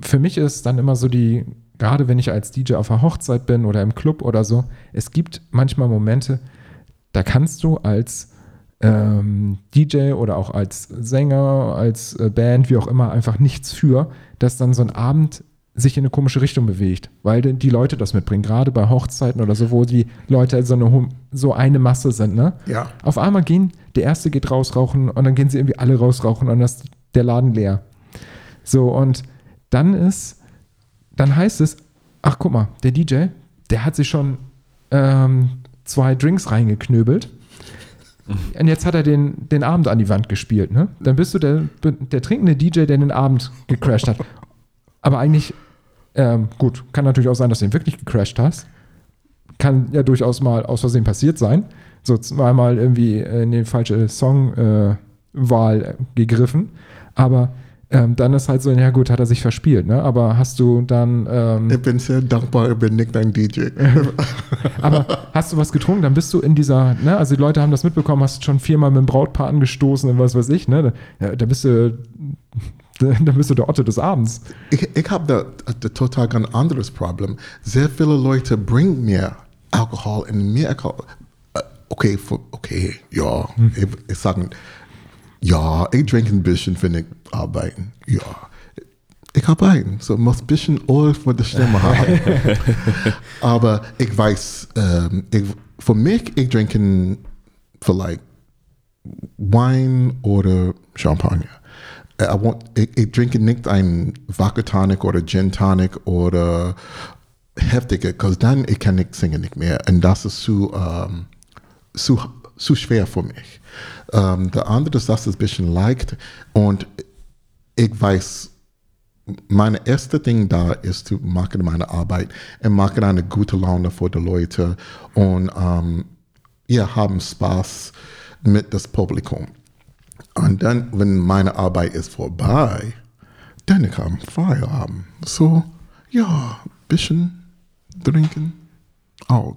für mich ist dann immer so die, gerade wenn ich als DJ auf einer Hochzeit bin oder im Club oder so, es gibt manchmal Momente, da kannst du als ähm, DJ oder auch als Sänger, als äh, Band, wie auch immer, einfach nichts für, dass dann so ein Abend sich in eine komische Richtung bewegt, weil die Leute das mitbringen, gerade bei Hochzeiten oder so, wo die Leute so eine, so eine Masse sind, ne? Ja. Auf einmal gehen, der erste geht rausrauchen und dann gehen sie irgendwie alle rausrauchen und dann ist der Laden leer. So, und dann ist, dann heißt es, ach guck mal, der DJ, der hat sich schon ähm, zwei Drinks reingeknöbelt. Und jetzt hat er den, den Abend an die Wand gespielt, ne? Dann bist du der, der trinkende DJ, der den Abend gecrashed hat. Aber eigentlich, ähm, gut, kann natürlich auch sein, dass du ihn wirklich gecrashed hast. Kann ja durchaus mal aus Versehen passiert sein. So zweimal irgendwie in die falsche Songwahl äh, gegriffen. Aber ähm, dann ist halt so, ja gut, hat er sich verspielt, ne? Aber hast du dann, ähm, Ich bin sehr dankbar, ich bin nicht dein DJ. aber hast du was getrunken, dann bist du in dieser, ne, also die Leute haben das mitbekommen, hast schon viermal mit dem Brautpaar angestoßen und was weiß ich, ne? Da, da bist du, da bist du der Otto des Abends. Ich, ich habe da, da total ein anderes Problem. Sehr viele Leute bringen mir Alkohol und mehr Alkohol. Äh, Okay, okay, ja. Ich, ich sage, ja, ich trinke ein bisschen, wenn ich arbeiten. Ja. Ich arbeite, so muss ein bisschen Öl für die Stimme haben. Aber ich weiß, ähm, ich, für mich, ich trinke vielleicht Wein oder Champagner. Äh, I want, ich, ich trinke nicht ein Vodka Tonic oder Gin Tonic oder heftige, because dann ich kann nicht singen nicht mehr. Und das ist zu, ähm, zu, zu schwer für mich. Ähm, der andere ist, dass es ein bisschen leicht und ich weiß, meine erste Ding da ist zu machen meine Arbeit und machen eine gute Laune für die Leute und ähm, ja, haben Spaß mit das Publikum. Und dann, wenn meine Arbeit ist vorbei, dann ich Feierabend. So, ja, bisschen trinken, auch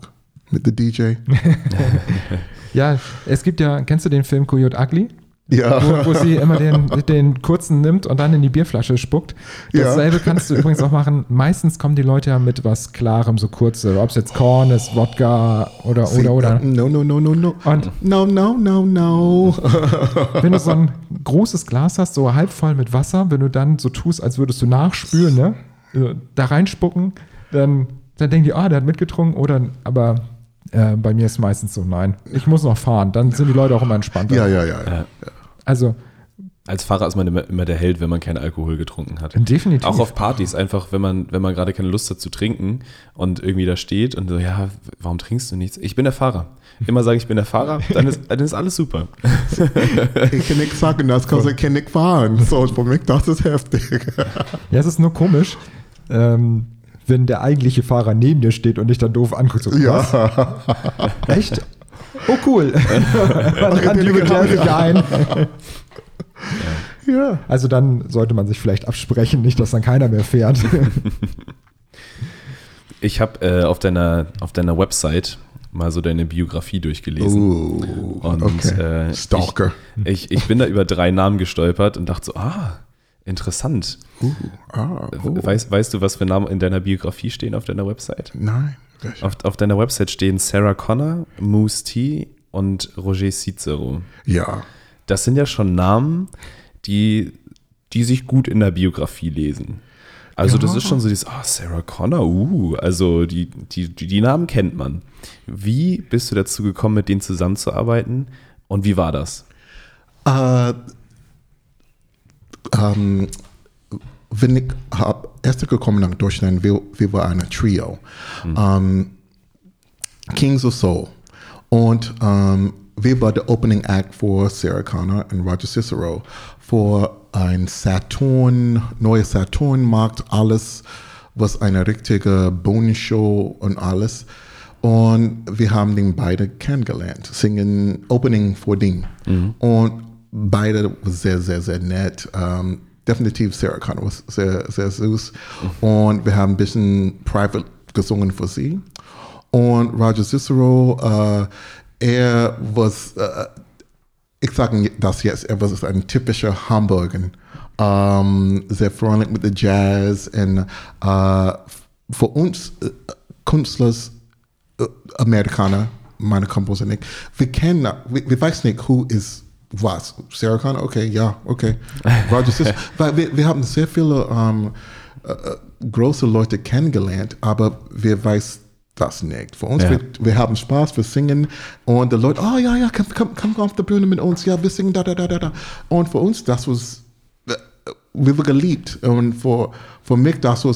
mit dem DJ. Ja, es gibt ja, kennst du den Film Coyote Ugly? Ja. Wo, wo sie immer den, den kurzen nimmt und dann in die Bierflasche spuckt. Ja. Dasselbe kannst du übrigens auch machen. Meistens kommen die Leute ja mit was Klarem, so kurze, ob es jetzt Korn ist, Wodka oder, oder, oder. No, no, no, no, no. Und No, no, no, no. wenn du so ein großes Glas hast, so halb voll mit Wasser, wenn du dann so tust, als würdest du nachspülen, ne? Da reinspucken, dann, dann denken die, ah, der hat mitgetrunken, oder, aber äh, bei mir ist meistens so, nein, ich muss noch fahren. Dann sind die Leute auch immer entspannter. ja, ja, ja. ja. Also als Fahrer ist man immer, immer der Held, wenn man keinen Alkohol getrunken hat. Definitiv. Auch auf Partys, einfach, wenn man, wenn man gerade keine Lust hat zu trinken und irgendwie da steht und so, ja, warum trinkst du nichts? Ich bin der Fahrer. Immer sage ich bin der Fahrer, dann ist, dann ist alles super. Ich kann nichts sagen, das kann ich kann nicht fahren. So, für mich, das ist heftig. Ja, es ist nur komisch, ähm, wenn der eigentliche Fahrer neben dir steht und dich dann doof anguckt. So, was? Ja. Echt? Oh, cool. Die genau, sich ja. ein. ja. Also dann sollte man sich vielleicht absprechen, nicht, dass dann keiner mehr fährt. Ich habe äh, auf, deiner, auf deiner Website mal so deine Biografie durchgelesen. Uh, Und okay. äh, Stalker. Ich, ich, ich bin da über drei Namen gestolpert und dachte so, ah, interessant. Uh, ah, oh. Weißt, weißt du, was für Namen in deiner Biografie stehen auf deiner Website? Nein. Auf, auf deiner Website stehen Sarah Connor, Moose T und Roger Cicero. Ja. Das sind ja schon Namen, die, die sich gut in der Biografie lesen. Also Ja. das ist schon so dieses, ah, Sarah Connor, uh, also die, die, die, die Namen kennt man. Wie bist du dazu gekommen, mit denen zusammenzuarbeiten und wie war das? Äh, ähm, wenn ich hab erst gekommen nach Deutschland, wir, wir waren ein Trio. Ähm, Kings of Soul. Und ähm, wir waren der Opening Act für Sarah Connor und Roger Cicero für ein Saturn, neues Saturn-Markt, alles, was eine richtige Bohnenshow und alles. Und wir haben den beide kennengelernt, singen Opening vor dem. Und beide waren sehr, sehr, sehr nett. Ähm, definitiv Sarah Connor war sehr, sehr süß. Und wir haben ein bisschen private gesungen für sie. Und Roger Cicero, äh, er was, äh, ich sage das jetzt, er war ein typischer Hamburger. Ähm, sehr freundlich mit der Jazz und äh, für uns äh, Künstler, äh, Amerikaner, meine Komposer nicht, wir kennen, wir, wir wissen nicht, who ist was. Sarah Connor, okay, ja, okay. Roger Cicero, weil wir, wir haben sehr viele ähm, äh, äh, große Leute kennengelernt, aber wir weiß das nicht. Für uns, Ja. wir, wir haben Spaß, wir singen und die Leute, oh ja, ja, komm, komm, komm auf die Bühne mit uns, ja, wir singen da, da, da, da, da. Und für uns, das was, äh, wir waren geliebt und für, für mich, das war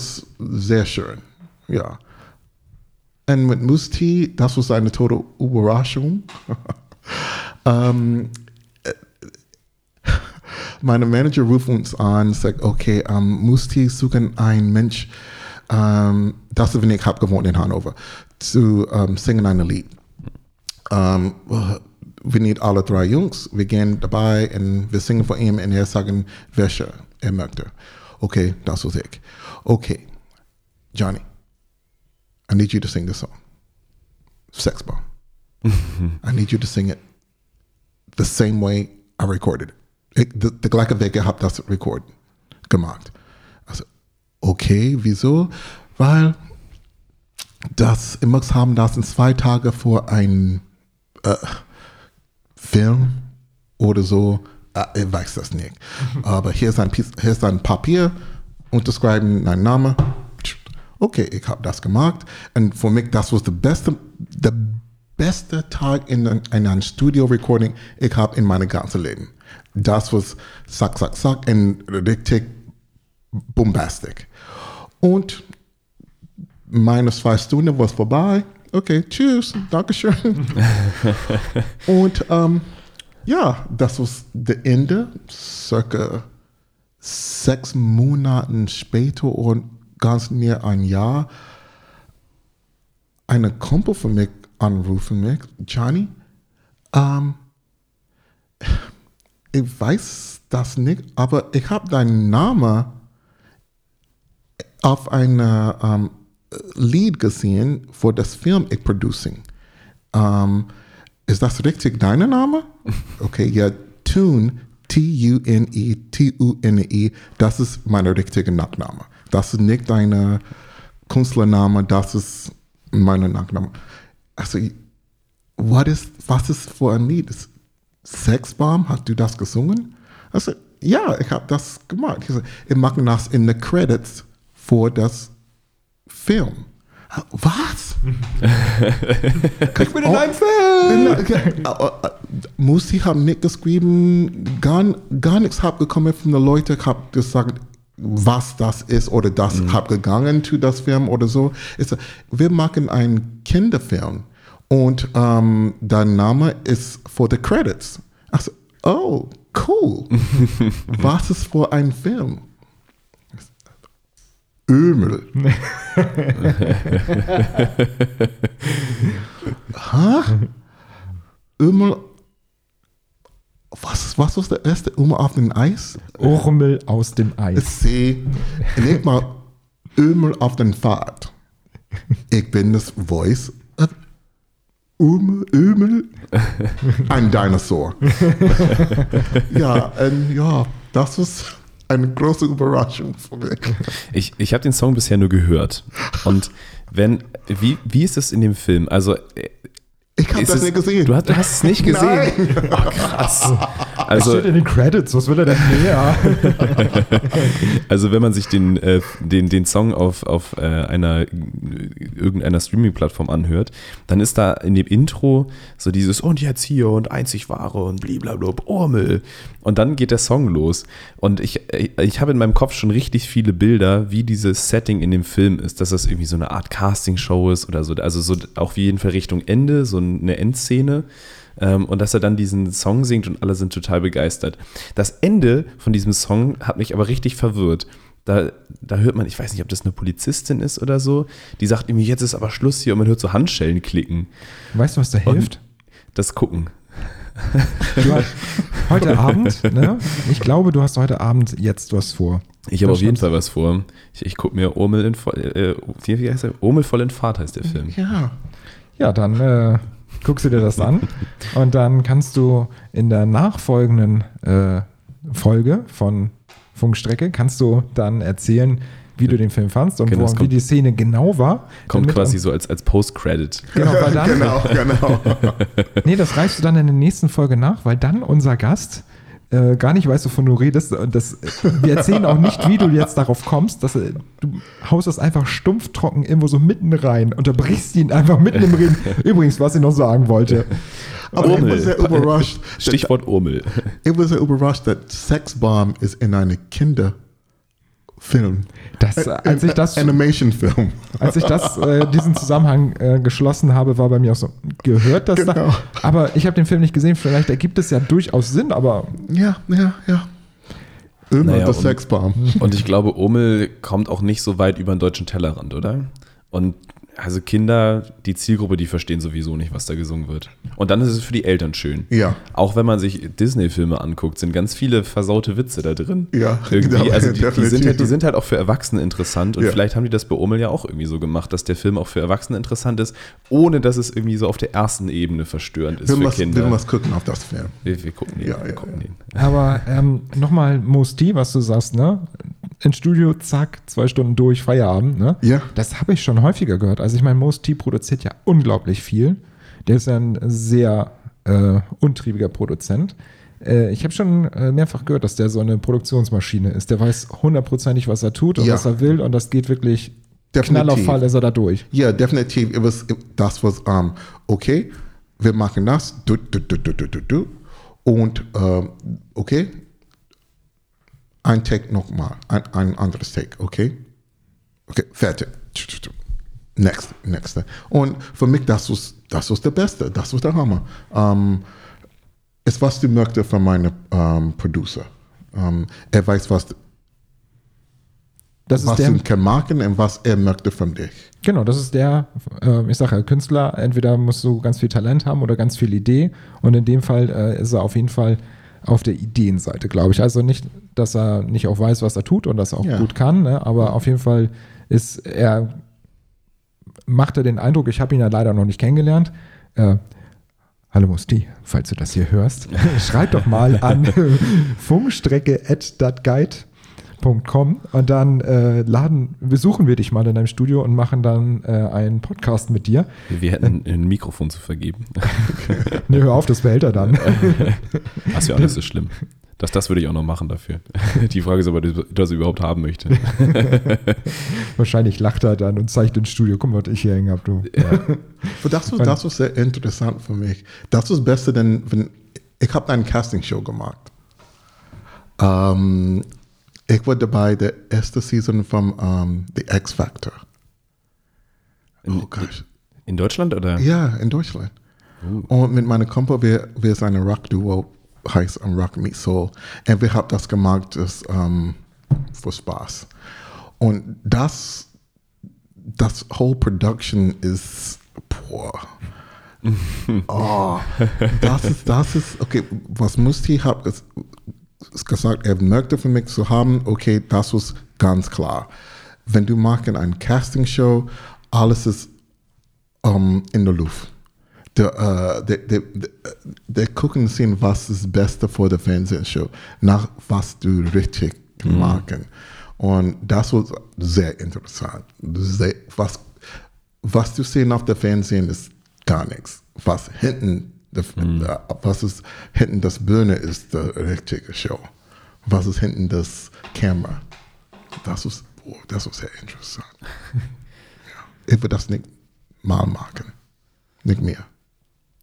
sehr schön, ja. Und mit Musti, das war eine tolle Überraschung. ähm, meine Manager ruft uns an, sagt, okay, ähm, Musti suchen einen Mensch, ähm, das ist, wenn ich habe gewohnt in Hannover, zu ähm, singen ein Lied. Ähm, wir need alle drei Jungs, wir gehen dabei und wir singen vor ihm und er sagen, welche er möchte. Okay, das ist ich. Okay, Johnny, I need you to sing this song. Sex Bomb. I need you to sing it the same way I recorded it. Der, der gleiche Weg, habe das Record gemacht. Also, okay, wieso? Weil das, muss haben das in zwei Tage vor ein äh, Film oder so. Äh, ich weiß das nicht. Aber hier ist ein, Piece, hier ist ein Papier, unterschreiben deinen Namen. Okay, ich habe das gemacht. Und für mich, das war der beste, der beste Tag in, ein- in einem Studio-Recording, ich habe in meinem ganzen Leben. Das war zack, zack, zack und richtig bombastic. Und meine zwei Stunden war vorbei. Okay, tschüss, Dankeschön. Und ähm, ja, das war das Ende. Circa sechs Monaten später und ganz näher ein Jahr. Eine Kumpel von mir anrufen mich, Johnny, ähm, ich weiß das nicht, aber ich habe deinen Namen auf einem ähm, Lied gesehen für das Film ich producing. Ähm, ist das richtig dein Name? Okay, ja, Tune, T-U-N-E, T-U-N-E, das ist mein richtiger Nachname. Das ist nicht dein Künstlername, das ist mein Nachname. Also, what is, was ist für ein Lied? Sexbomb, hast du das gesungen? Also, ja, ich habe das gemacht. Ich, so, ich mache das in den Credits für das Film. Was? Ich bin in einem Film! Musi haben nicht geschrieben, gar, gar nichts hab gekommen von den Leuten, hab gesagt, was das ist oder das hab gegangen zu das Film oder so. Ist, wir machen einen Kinderfilm und ähm, der Name ist for the credits. Also, oh, cool. was ist für ein Film? Ömel. Hä? Ömel. Was, was ist der erste Ömel auf dem Eis? Urmel aus dem Eis. Ich sehe nicht mal Ömel auf den Pfad. Ich bin das Voice. Ömel, Ömel. Ein Dinosaur. ja, und ja, das ist eine große Überraschung für mich. Ich, ich habe den Song bisher nur gehört. Und wenn, wie, wie ist es in dem Film? Also, äh, Ich habe das es, nicht gesehen. Du hast, du hast es nicht gesehen? Nein. Oh, krass. Also, steht in den Credits, was will er denn mehr? also wenn man sich den, äh, den, den Song auf, auf äh, einer irgendeiner Streaming-Plattform anhört, dann ist da in dem Intro so dieses und jetzt hier und einzig wahre und blablabla, Urmel. Und dann geht der Song los. Und ich, ich habe in meinem Kopf schon richtig viele Bilder, wie dieses Setting in dem Film ist, dass das irgendwie so eine Art Castingshow ist oder so. Also so auf jeden Fall Richtung Ende, so eine Endszene. Ähm, und dass er dann diesen Song singt und alle sind total begeistert. Das Ende von diesem Song hat mich aber richtig verwirrt. Da, da hört man, ich weiß nicht, ob das eine Polizistin ist oder so, die sagt irgendwie, jetzt ist aber Schluss hier und man hört so Handschellen klicken. Weißt du, was da hilft? Das Gucken. Hast, heute Abend, ne? Ich glaube, du hast heute Abend jetzt was vor. Ich habe auf jeden. Fall was vor. Ich, ich gucke mir Urmel in voll, äh, wie, heißt der? Urmel voll in Fahrt heißt der Film. Ja. Ja, dann äh, guckst du dir das an und dann kannst du in der nachfolgenden äh, Folge von Funkstrecke kannst du dann erzählen, wie du den Film fandst und Genau, wo, es wie kommt- die Szene genau war. Kommt quasi so als, als Post-Credit. Genau, weil dann, genau, genau. Nee, das reichst du dann in der nächsten Folge nach, weil dann unser Gast äh, gar nicht weiß, wovon du redest. Und das, wir erzählen auch nicht, wie du jetzt darauf kommst. Dass, äh, du haust das einfach stumpf trocken irgendwo so mitten rein, unterbrichst ihn einfach mitten im Reden. Übrigens, was ich noch sagen wollte. Aber ich Urmel. war sehr überrascht. Stichwort Urmel. Ich war sehr überrascht, dass Sexbomb ist in einem Kinderfilm. Das, äh, als ich das, Animation-Film. als ich das, äh, diesen Zusammenhang äh, geschlossen habe, war bei mir auch so, gehört das Genau. da? Aber ich habe den Film nicht gesehen. Vielleicht ergibt es ja durchaus Sinn, aber Ja, ja, ja. Immer Naja, und- Sexbomb. Und ich glaube, Urmel kommt auch nicht so weit über den deutschen Tellerrand, oder? Und also Kinder, die Zielgruppe, die verstehen sowieso nicht, was da gesungen wird. Und dann ist es für die Eltern schön. Ja. Auch wenn man sich Disney-Filme anguckt, sind ganz viele versaute Witze da drin. Ja, Irgendwie, genau, also die, die, sind halt, die sind halt auch für Erwachsene interessant und Ja. vielleicht haben die das bei Urmel ja auch irgendwie so gemacht, dass der Film auch für Erwachsene interessant ist, ohne dass es irgendwie so auf der ersten Ebene verstörend ist Wir für müssen, Kinder. wir müssen gucken auf das Film. wir, wir gucken den. Ja, wir ja, gucken ja. den. Aber ähm, nochmal Mosti, was du sagst, ne? Ins Studio, zack, zwei Stunden durch, Feierabend, ne? Ja. Das habe ich schon häufiger gehört. Also ich meine, Mosti produziert ja unglaublich viel. Der ist ja ein sehr äh, untriebiger Produzent. Äh, ich habe schon äh, mehrfach gehört, dass der so eine Produktionsmaschine ist. Der weiß hundertprozentig, was er tut und Ja. was er will und das geht wirklich Definitiv. Knall auf Fall ist er da durch. Ja, definitiv. It was, it, das was, um, okay, wir machen das, du, du, du, du, du, du, du. und ähm, okay, ein Take nochmal, ein, ein anderes Take, okay? Okay, fertig. Next, next. Und für mich, das was, das was der Beste, das was der Hammer. Ähm, es was du möchtest von meinem ähm, Producer. Ähm, er weiß, was, Das ist was der, du kann machen und was er möchte von dich. Genau, das ist der, äh, ich sage ja, Künstler, entweder musst du ganz viel Talent haben oder ganz viel Idee. Und in dem Fall äh, ist er auf jeden Fall auf der Ideenseite, glaube ich. Also nicht, dass er nicht auch weiß, was er tut und das auch Ja. gut kann, ne? aber auf jeden Fall ist er, macht er den Eindruck, ich habe ihn ja leider noch nicht kennengelernt. Äh, Hallo Musti, falls du das hier hörst, schreib doch mal an funkstrecke.datguide.com und dann äh, laden, besuchen wir dich mal in deinem Studio und machen dann äh, einen Podcast mit dir. Wir hätten ein Mikrofon zu vergeben. Ne, hör auf, das behält er dann. Das ist ja auch nicht so schlimm. Das, das würde ich auch noch machen dafür. Die Frage ist, ob er das überhaupt haben möchte. Wahrscheinlich lacht er dann und zeigt ins Studio, guck mal, was ich hier hängen habe, du. Ja. Aber das war, das war sehr interessant für mich. Das ist besser, denn wenn, ich habe eine Castingshow gemacht. Ähm, ich war dabei der erste Season von ähm, The X Factor. In, Oh gosh. in Deutschland oder? Ja, in Deutschland. Und mit meinem Kumpel, wir, wir sind ein Rock-Duo, heißt um, Rock Meet Soul. Und wir haben das gemacht das, ähm, für Spaß. Und das, das whole Production ist, boah. oh, das ist, das ist, okay, was Musti hat ges- gesagt, er möchte für mich zu haben, okay, das ist ganz klar. Wenn du machst eine Castingshow, alles ist um, in der Luft. Der, der, der, der, gucken sehen, was ist das Beste für die Fernsehshow, nach was du richtig machen. Und das war sehr interessant. Sehr, was, was du sehen auf der Fernsehen ist gar nichts. Was hinten, der, der, was ist hinten das Bühne ist, die richtige Show. Was ist hinten das Kamera. Das ist, oh, das ist sehr interessant. ja. Ich würde das nicht mal machen. Nicht mehr.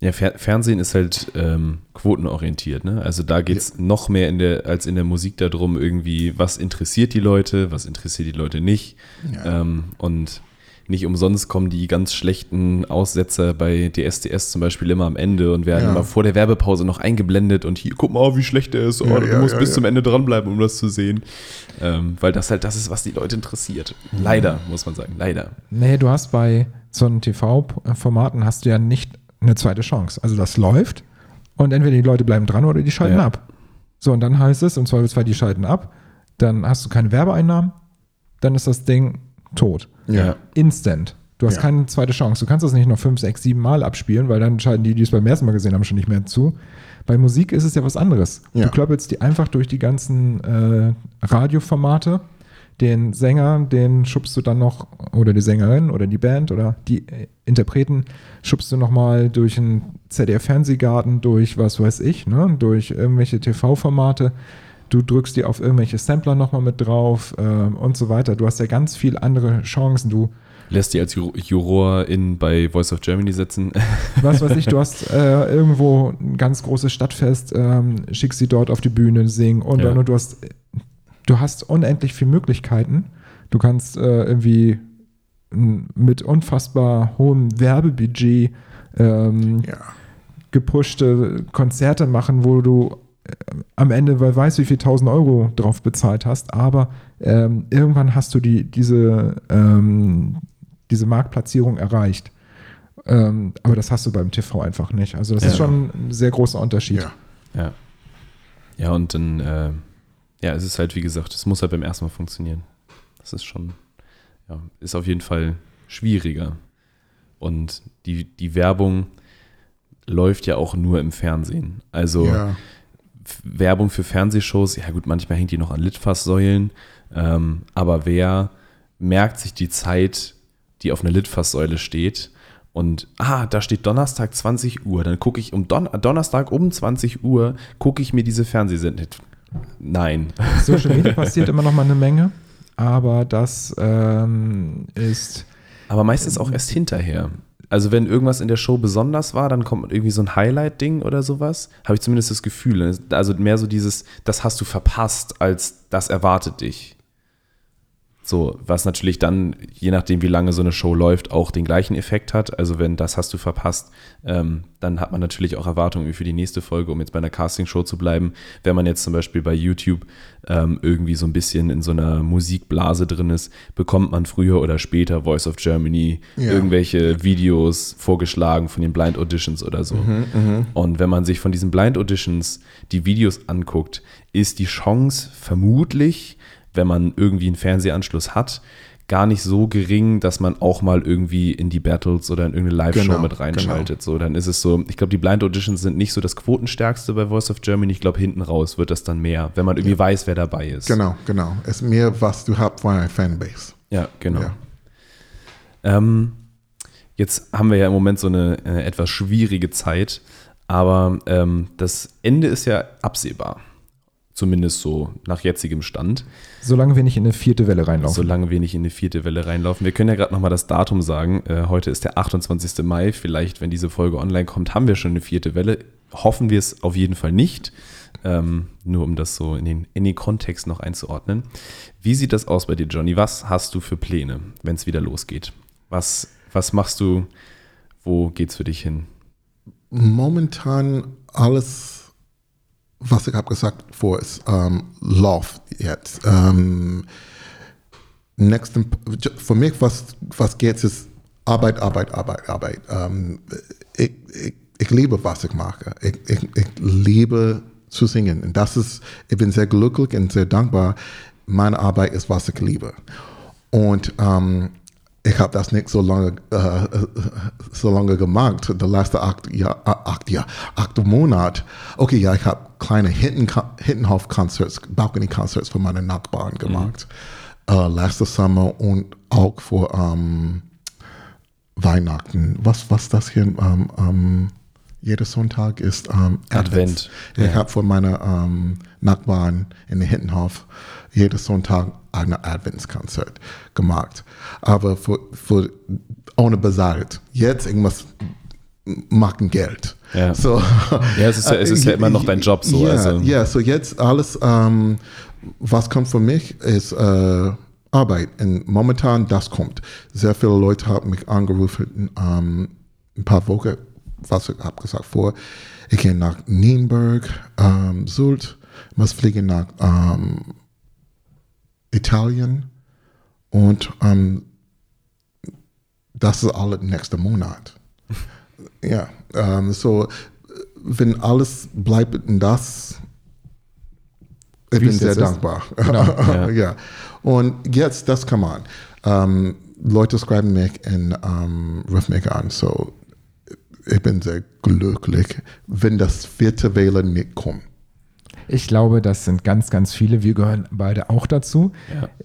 Ja, Fer Fernsehen ist halt ähm, quotenorientiert, ne? Also da geht es noch mehr in der, als in der Musik darum, irgendwie, was interessiert die Leute, was interessiert die Leute nicht. Ja. Ähm, und nicht umsonst kommen die ganz schlechten Aussetzer bei DSDS zum Beispiel immer am Ende und werden Ja. immer vor der Werbepause noch eingeblendet und hier, guck mal, wie schlecht der ist. Oh, Ja, du ja, musst ja, bis ja. zum Ende dranbleiben, um das zu sehen. Ähm, weil das halt das ist, was die Leute interessiert. Leider, muss man sagen. Leider. Nee, du hast bei so einen TV-Formaten hast du ja nicht eine zweite Chance. Also das läuft und entweder die Leute bleiben dran oder die schalten Ja. ab. So, und dann heißt es, im Zweifelsfall, die schalten ab, dann hast du keine Werbeeinnahmen, dann ist das Ding tot. Ja. Instant. Du hast Ja. keine zweite Chance. Du kannst das nicht noch fünf, sechs, sieben Mal abspielen, weil dann schalten die, die es beim ersten Mal gesehen haben, schon nicht mehr zu. Bei Musik ist es ja was anderes. Ja. Du klöppelst die einfach durch die ganzen äh, Radioformate. Den Sänger, den schubst du dann noch, oder die Sängerin oder die Band oder die äh, Interpreten, schubst du nochmal durch einen ZDF-Fernsehgarten, durch was weiß ich, ne? durch irgendwelche TV-Formate. Du drückst dir auf irgendwelche Sampler nochmal mit drauf ähm, und so weiter. Du hast ja ganz viel andere Chancen. Du Lässt die als Ju- Juror in bei Voice of Germany sitzen. was weiß ich, du hast äh, irgendwo ein ganz großes Stadtfest, ähm, schickst sie dort auf die Bühne, singen und Ja. dann und du hast, du hast unendlich viele Möglichkeiten. Du kannst äh, irgendwie mit unfassbar hohem Werbebudget ähm, Ja. gepushte Konzerte machen, wo du äh, am Ende, wer weiß, wie viel tausend Euro drauf bezahlt hast, aber ähm, irgendwann hast du die, diese, ähm, diese Marktplatzierung erreicht. Ähm, aber das hast du beim TV einfach nicht. Also das Ja. ist schon ein sehr großer Unterschied. Ja. Ja. Ja, und dann, äh, ja, es ist halt, wie gesagt, es muss halt beim ersten Mal funktionieren. Das ist schon, ja, ist auf jeden Fall schwieriger. Und die, die Werbung läuft ja auch nur im Fernsehen. Also ja. Werbung für Fernsehshows, ja gut, manchmal hängt die noch an Litfaßsäulen, ähm, aber wer merkt sich die Zeit, die auf einer Litfaßsäule steht und, ah, da steht Donnerstag 20 Uhr, dann gucke ich um Don Donnerstag um 20 Uhr, gucke ich mir diese Fernsehsendung. Nein. Social Media passiert immer noch mal eine Menge, aber das ähm, ist Aber meistens auch erst hinterher. Also wenn irgendwas in der Show besonders war, dann kommt irgendwie so ein Highlight-Ding oder sowas. Habe ich zumindest das Gefühl. Also mehr so dieses, das hast du verpasst, als das erwartet dich. So, was natürlich dann, je nachdem, wie lange so eine Show läuft, auch den gleichen Effekt hat. Also wenn das hast du verpasst, ähm, dann hat man natürlich auch Erwartungen für die nächste Folge, um jetzt bei einer Castingshow zu bleiben. Wenn man jetzt zum Beispiel bei YouTube ähm, irgendwie so ein bisschen in so einer Musikblase drin ist, bekommt man früher oder später Voice of Germany Ja. irgendwelche Videos vorgeschlagen von den Blind Auditions oder so. Und wenn man sich von diesen Blind Auditions die Videos anguckt, ist die Chance vermutlich, wenn man irgendwie einen Fernsehanschluss hat, gar nicht so gering, dass man auch mal irgendwie in die Battles oder in irgendeine Live-Show Genau, mit reinschaltet. So, dann ist es so, ich glaube, die Blind Auditions sind nicht so das Quotenstärkste bei Voice of Germany. Ich glaube, hinten raus wird das dann mehr, wenn man irgendwie weiß, wer dabei ist. Genau, genau. Es ist mehr, was du hast von einer Fanbase. Ja, genau. Ja. Ähm, jetzt haben wir ja im Moment so eine äh, etwas schwierige Zeit, aber ähm, das Ende ist ja absehbar. Zumindest so nach jetzigem Stand. Solange wir nicht in eine vierte Welle reinlaufen. Solange wir nicht in eine vierte Welle reinlaufen. Wir können ja gerade nochmal das Datum sagen. Äh, heute ist der 28. Mai. Vielleicht, wenn diese Folge online kommt, haben wir schon eine vierte Welle. Hoffen wir es auf jeden Fall nicht. Ähm, nur um das so in den, in den Kontext noch einzuordnen. Wie sieht das aus bei dir, Johnny? Was hast du für Pläne, wenn es wieder losgeht? Was, was machst du? Wo geht's für dich hin? Momentan alles, was ich habe gesagt vor, ist ähm, läuft jetzt. Ähm, nächsten, für mich, was, was geht, ist Arbeit, Arbeit, Arbeit, Arbeit. Ähm, ich, ich, ich liebe, was ich mache. Ich, ich, ich liebe zu singen. Und das ist, ich bin sehr glücklich und sehr dankbar. Meine Arbeit ist, was ich liebe. Und ähm, ich habe das nicht so lange, äh, so lange gemacht, die letzten acht, Jahr, acht, Jahr, acht Monate. Okay, ja, ich habe kleine Hintenhof-Konzerts, Balcony-Konzerts für meine Nachbarn gemacht. Mhm. Äh, letztes Sommer und auch für ähm, Weihnachten. Was, was das hier? Ähm, ähm, jeder Sonntag ist ähm, Advent. Ich ja. habe von meinen ähm, Nachbarn in den Hintenhof jeden Sonntag ein Adventskonzert gemacht. Aber für, für, ohne bezahlt. Jetzt irgendwas machen Geld. Ja, so, ja es ist, ja, es ist ja immer noch dein Job. So, ja, also. ja, so jetzt alles, ähm, was kommt für mich, ist äh, Arbeit. Und momentan, das kommt. Sehr viele Leute haben mich angerufen, ähm, ein paar Wochen was ich habe gesagt vor, ich gehe nach Nienberg, ähm, Sylt, muss fliegen nach ähm, Italien und ähm, das ist alles nächsten Monat. ja, ähm, so wenn alles bleibt in das, ich Wie bin sehr dankbar. Genau. ja. ja. Und jetzt, das kann man. Ähm, Leute schreiben mich in ähm, rufen mich an, so ich bin sehr glücklich, wenn das vierte Wähler nicht kommt. Ich glaube, das sind ganz, ganz viele. Wir gehören beide auch dazu.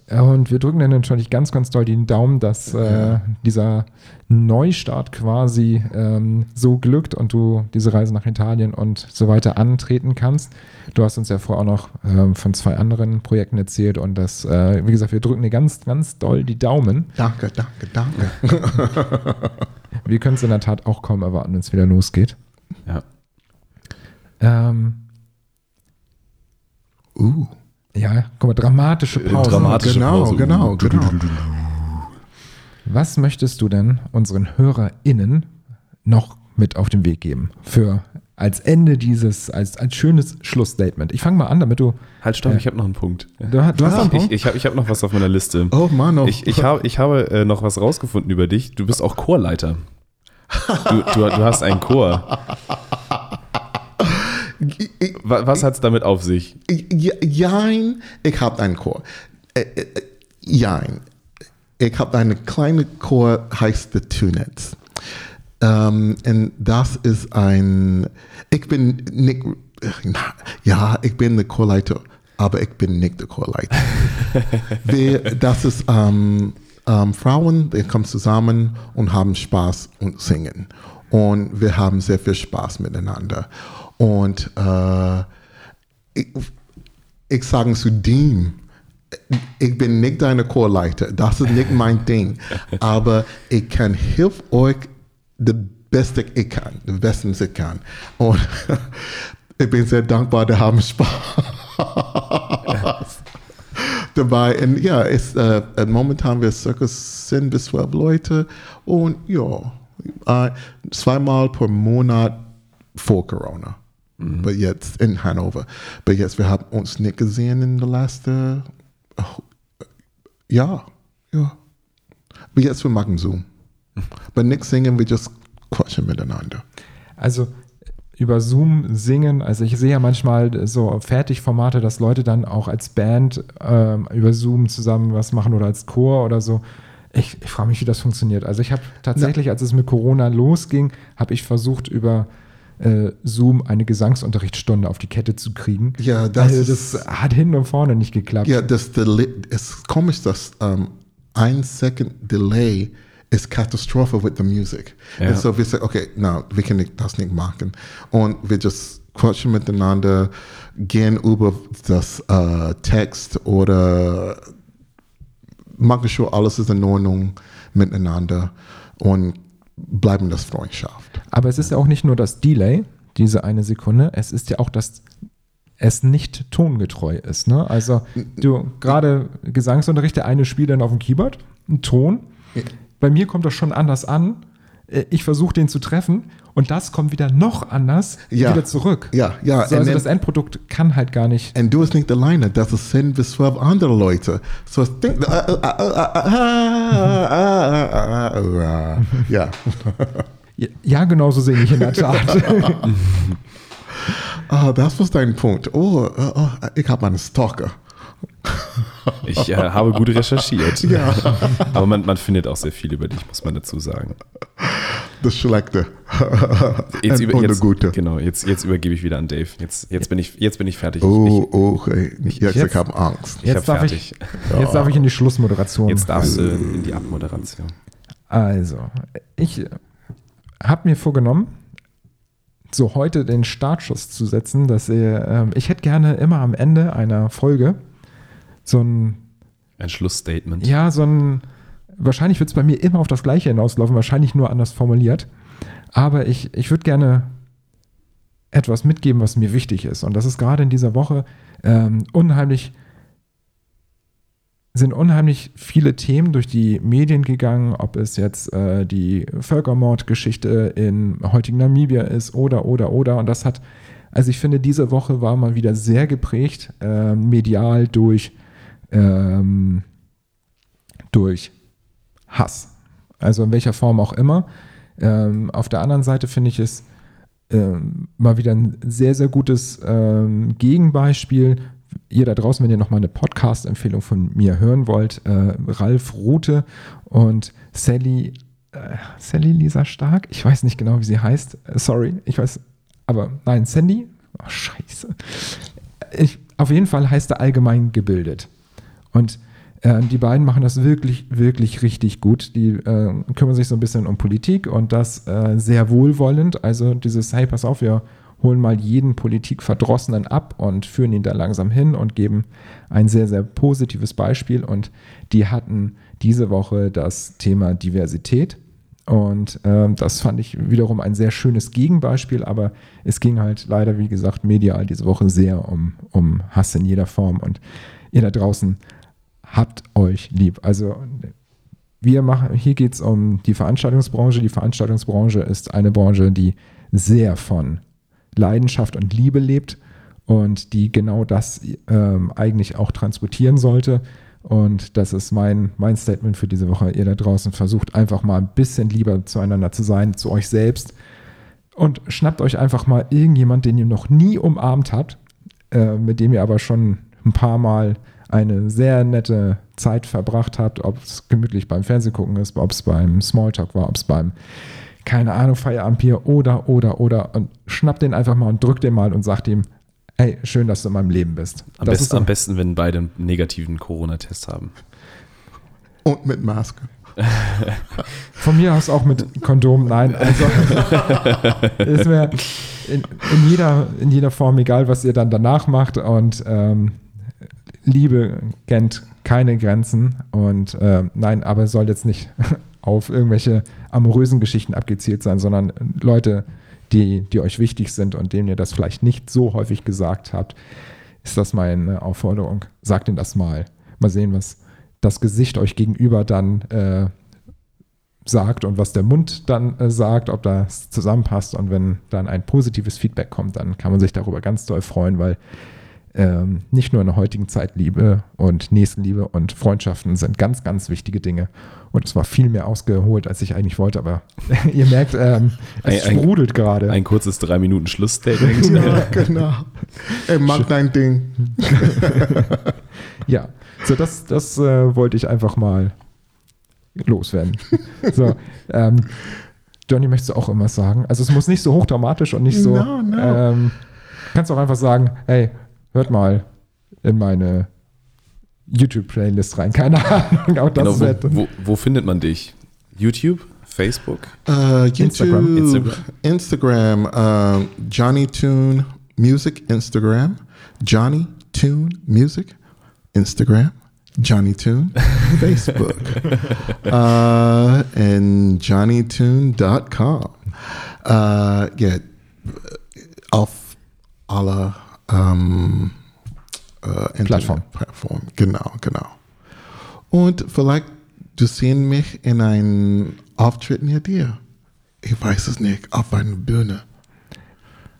Ja. Und wir drücken dann natürlich ganz, ganz doll den Daumen, dass äh, dieser Neustart quasi ähm, so glückt und du diese Reise nach Italien und so weiter antreten kannst. Du hast uns ja vorher auch noch ähm, von zwei anderen Projekten erzählt und das, äh, wie gesagt, wir drücken dir ganz, ganz doll die Daumen. Danke, danke, danke. Wir können es in der Tat auch kaum erwarten, wenn es wieder losgeht. Ja. Ähm, uh. Ja, guck mal, dramatische äh, Pause. Dramatische genau, Pause. genau, genau. Was möchtest du denn unseren HörerInnen noch mit auf den Weg geben für als Ende dieses, als, als schönes Schlussstatement. Ich fange mal an, damit du. Halt, stopp, äh, ich habe noch einen Punkt. Du, du hast noch einen Punkt? Ich, ich habe ich hab noch was auf meiner Liste. Oh Mann, oh. Ich, ich, hab, ich habe äh, noch was rausgefunden über dich. Du bist auch Chorleiter. Du, du, du hast einen Chor. Was hat es damit auf sich? Jein, ich habe einen Chor. Äh, äh, jein. Ich habe einen kleinen Chor, heißt The Tunets. Ähm, und das ist ein, ich bin nicht, ja, ich bin der Chorleiter, aber ich bin nicht der Chorleiter. Wir, das ist ähm, ähm, Frauen, die kommen zusammen und haben Spaß und singen. Und wir haben sehr viel Spaß miteinander. Und äh, ich, ich sage zu dem, ich bin nicht deine Chorleiter, das ist nicht mein Ding, aber ich kann helfen euch das Beste ich kann, das Beste ich kann. Und ich bin sehr dankbar, da haben Spaß dabei. Und ja, ist, äh, momentan wir circa 10 bis 12 Leute und ja, äh, zweimal pro Monat vor Corona. Mhm. Aber jetzt in Hannover. Aber jetzt, wir haben uns nicht gesehen in den letzten oh, Jahr. Ja. Aber jetzt wir machen Zoom. Aber nichts singen, wir just quatschen miteinander. Also über Zoom singen, also ich sehe ja manchmal so Fertigformate, dass Leute dann auch als Band ähm, über Zoom zusammen was machen oder als Chor oder so. Ich, ich frage mich, wie das funktioniert. Also ich habe tatsächlich, als es mit Corona losging, habe ich versucht, über äh, Zoom eine Gesangsunterrichtsstunde auf die Kette zu kriegen. Ja, das, also das hat hin und vorne nicht geklappt. Ja, das es ist komisch, dass um, ähm, ein Second Delay ist Katastrophe with the music. Ja. Und so wir sagen, okay, na, wir können das nicht machen. Und wir just quatschen miteinander, gehen über das äh, Text oder machen sure alles ist in Ordnung miteinander und bleiben das Freundschaft. Aber es ist ja auch nicht nur das Delay, diese eine Sekunde, es ist ja auch, dass es nicht tongetreu ist. Ne? Also du gerade Gesangsunterricht, der eine spielt dann auf dem Keyboard, einen Ton. Bei mir kommt das schon anders an. Äh, Ich versuche den zu treffen und das kommt wieder noch anders Ja. wieder zurück. Ja, ja. So, and also then- das Endprodukt kann halt gar nicht. Und du hast nicht alleine, das 10 bis 12 andere Leute. So ich denke, ja, genau so sehe ich in der Tat. ah, das ist dein Punkt. Oh, oh, oh ich habe einen Stalker. Ich äh, habe gut recherchiert. Ja. Aber man, man, findet auch sehr viel über dich, muss man dazu sagen. Das Schlechte. Jetzt, über, jetzt, Gute. Genau, jetzt, jetzt übergebe ich wieder an Dave. Jetzt, jetzt, bin, ich, jetzt bin ich fertig. Oh, ich, oh, okay. Ich, jetzt, jetzt, habe Angst. Ich jetzt, hab darf ich, ja. darf ich in die Schlussmoderation. Jetzt darfst du in die Abmoderation. Also, ich habe mir vorgenommen, so heute den Startschuss zu setzen, dass ihr, ähm, ich hätte gerne immer am Ende einer Folge so ein, Ein Schlussstatement. ja, so ein, wahrscheinlich wird es bei mir immer auf das Gleiche hinauslaufen, wahrscheinlich nur anders formuliert, aber ich, ich würde gerne etwas mitgeben, was mir wichtig ist. Und das ist gerade in dieser Woche ähm, unheimlich sind unheimlich viele Themen durch die Medien gegangen, ob es jetzt äh, die Völkermordgeschichte in heutigen Namibia ist oder, oder, oder. Und das hat, also ich finde, diese Woche war mal wieder sehr geprägt, äh, medial durch, ähm, durch Hass. Also in welcher Form auch immer. Ähm, auf der anderen Seite finde ich es ähm, mal wieder ein sehr, sehr gutes ähm, Gegenbeispiel. Ihr da draußen, wenn ihr nochmal eine Podcast-Empfehlung von mir hören wollt, äh, Ralf Rute und Sally, äh, Sally Lisa Stark, ich weiß nicht genau, wie sie heißt, äh, sorry, ich weiß, aber nein, Sandy, oh, scheiße. Ich, auf jeden Fall heißt er allgemein gebildet. Und äh, die beiden machen das wirklich, wirklich richtig gut. Die äh, kümmern sich so ein bisschen um Politik und das äh, sehr wohlwollend. Also dieses, hey, pass auf, wir holen mal jeden Politikverdrossenen ab und führen ihn da langsam hin und geben ein sehr, sehr positives Beispiel. Und die hatten diese Woche das Thema Diversität. Und ähm, das fand ich wiederum ein sehr schönes Gegenbeispiel, aber es ging halt leider, wie gesagt, medial diese Woche sehr um, um Hass in jeder Form. Und ihr da draußen habt euch lieb. Also wir machen, hier geht es um die Veranstaltungsbranche. Die Veranstaltungsbranche ist eine Branche, die sehr von Leidenschaft und Liebe lebt und die genau das ähm, eigentlich auch transportieren sollte. Und das ist mein, mein Statement für diese Woche. Ihr da draußen versucht einfach mal ein bisschen lieber zueinander zu sein, zu euch selbst. Und schnappt euch einfach mal irgendjemand, den ihr noch nie umarmt habt, äh, mit dem ihr aber schon ein paar Mal eine sehr nette Zeit verbracht habt, ob es gemütlich beim Fernsehgucken ist, ob es beim Smalltalk war, ob es beim, keine Ahnung, Feierabendbier oder, oder, oder. Und schnappt den einfach mal und drückt den mal und sagt ihm, hey, schön, dass du in meinem Leben bist. Am, das besten, ist am besten, wenn beide einen negativen Corona-Test haben. Und mit Maske. Von mir aus auch mit Kondom, nein. Also, ist mir in, in, jeder, in jeder Form egal, was ihr dann danach macht. Und ähm, Liebe kennt keine Grenzen. Und äh, nein, aber es soll jetzt nicht auf irgendwelche amorösen Geschichten abgezielt sein, sondern Leute, die, die euch wichtig sind und denen ihr das vielleicht nicht so häufig gesagt habt, ist das meine Aufforderung. Sagt ihnen das mal. Mal sehen, was das Gesicht euch gegenüber dann äh, sagt und was der Mund dann äh, sagt, ob das zusammenpasst. Und wenn dann ein positives Feedback kommt, dann kann man sich darüber ganz doll freuen, weil ähm, nicht nur in der heutigen Zeit Liebe und Nächstenliebe und Freundschaften sind ganz, ganz wichtige Dinge. Und es war viel mehr ausgeholt, als ich eigentlich wollte. Aber ihr merkt, ähm, es Ein- ein- sprudelt gerade. Ein kurzes drei Minuten Schlussstatement. Ja, genau. Ey, mach dein Ding. Ja, so das, das äh, wollte ich einfach mal loswerden. so, ähm, Johnny, möchtest du auch immer sagen? Also es muss nicht so hochdramatisch und nicht so. No, no. Ähm, kannst auch einfach sagen, hey, hört mal in meine YouTube-Playlist rein. Keine Ahnung, auch das Genau, wird. wo, wo, wo findet man dich? YouTube, Facebook. Uh, YouTube, Instagram. Instagram, Instagram, um, Johnny Tune Music, Instagram, Johnny Tune Music, Instagram, Johnny Tune, Facebook, uh, and JohnnyTune.com. Uh, yeah, auf aller uh, Internet- Plattform. Plattform. Genau, genau. Und vielleicht du sehen mich in einem Auftritt near dir. Ich weiß es nicht, auf einer Bühne.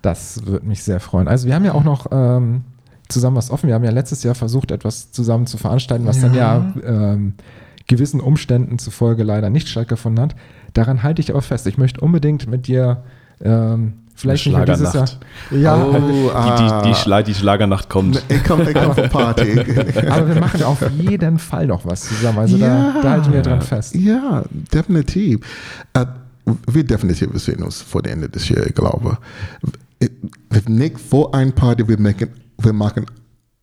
Das würde mich sehr freuen. Also wir haben ja auch noch ähm, zusammen was offen. Wir haben ja letztes Jahr versucht, etwas zusammen zu veranstalten, was dann ja ähm, gewissen Umständen zufolge leider nicht stattgefunden hat. Daran halte ich aber fest. Ich möchte unbedingt mit dir ähm, vielleicht nicht dieses Jahr. Ja, Oh, Die, die, die, Schla die Schlagernacht kommt. Ich komme ich komm Party. aber wir machen auf jeden Fall noch was zusammen. Also da, da halten wir dran fest. Ja, definitiv. Äh, wir definitiv sehen uns vor dem Ende des Jahres, ich glaube. Wir nicht vor ein Party, wir machen, wir machen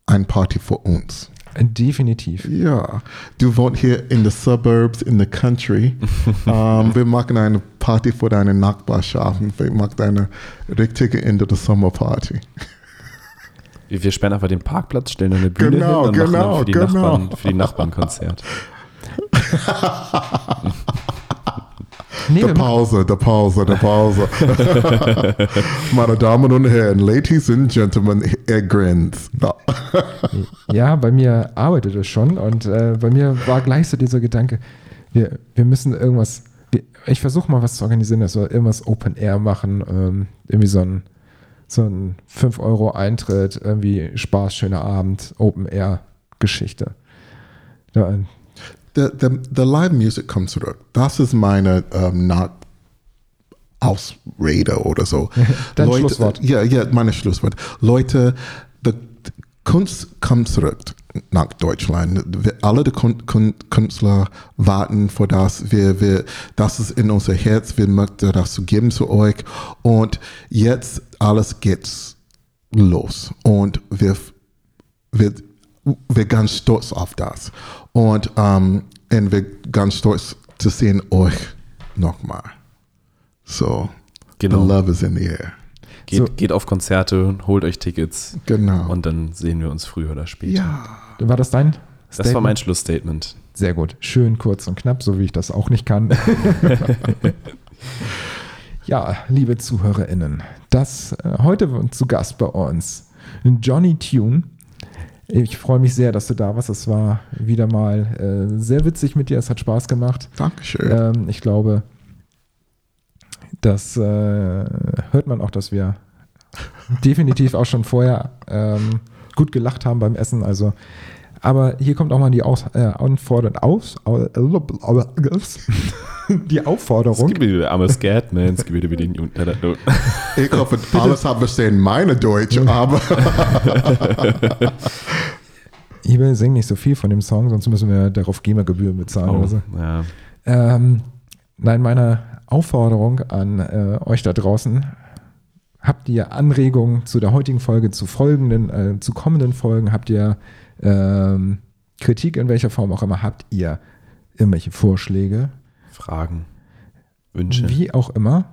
ein Party für uns. Definitiv. Ja, du wohnst hier in the suburbs, in the country. ähm, wir machen eine Party für deine Nachbarschaften. Wir machen eine richtige Ende der Sommerparty. Wir, sperren einfach den Parkplatz, stellen eine Bühne Genau, hin und machen genau, dann für die, genau. Nachbarn, für die Nachbarn Konzert. Nee, Der Pause, der Pause, der Pause. Meine Damen und Herren, Ladies and Gentlemen, er grinst. Ja. ja, bei mir arbeitet es schon und äh, bei mir war gleich so dieser Gedanke, wir, wir müssen irgendwas, wir, ich versuche mal was zu organisieren, dass wir irgendwas Open Air machen, ähm, irgendwie so ein, so ein 5 Euro Eintritt, irgendwie Spaß, schöner Abend, Open Air Geschichte. Da, The, the, the live music kommt zurück. Das ist meine ähm, not Ausrede oder so. Dein Schlusswort. Ja, ja, meine Schlusswort. Leute, die Kunst kommt zurück nach Deutschland. Wir, alle die Kun, Kun, Künstler warten vor das. Wir, wir, das ist in unser Herz. Wir möchten das zu geben zu euch. Und jetzt alles geht's los. Und wir, wir, wir ganz stolz auf das. Und, ähm, und wir ganz stolz zu sehen euch nochmal. So, Genau. the love is in the air. Geht, So. geht auf Konzerte, holt euch Tickets Genau. und dann sehen wir uns früher oder später. ja. war das dein? Das war mein Schlussstatement. Sehr gut. Schön, kurz und knapp, so wie ich das auch nicht kann. ja, liebe ZuhörerInnen, das äh, heute zu Gast bei uns Johnny Tune. Ich freue mich sehr, dass du da warst. Es war wieder mal äh, sehr witzig mit dir. Es hat Spaß gemacht. Dankeschön. Ähm, ich glaube, das äh, hört man auch, dass wir definitiv auch schon vorher ähm, gut gelacht haben beim Essen. Also, aber hier kommt auch mal die Aus, äh, Anforderung aus, die Aufforderung. Skibidi, I'm a scared man. Skibidi, den Ich hoffe, alles haben verstehen meine Deutsch, aber Ich will singen nicht so viel von dem Song, sonst müssen wir darauf GEMA-Gebühren bezahlen Oh, so. ja. Ähm, nein, meine Aufforderung an äh, euch da draußen. Habt ihr Anregungen zu der heutigen Folge, zu folgenden, äh, zu kommenden Folgen? Habt ihr ähm, Kritik in welcher Form auch immer? Habt ihr irgendwelche Vorschläge? Fragen, Wünsche. Wie auch immer.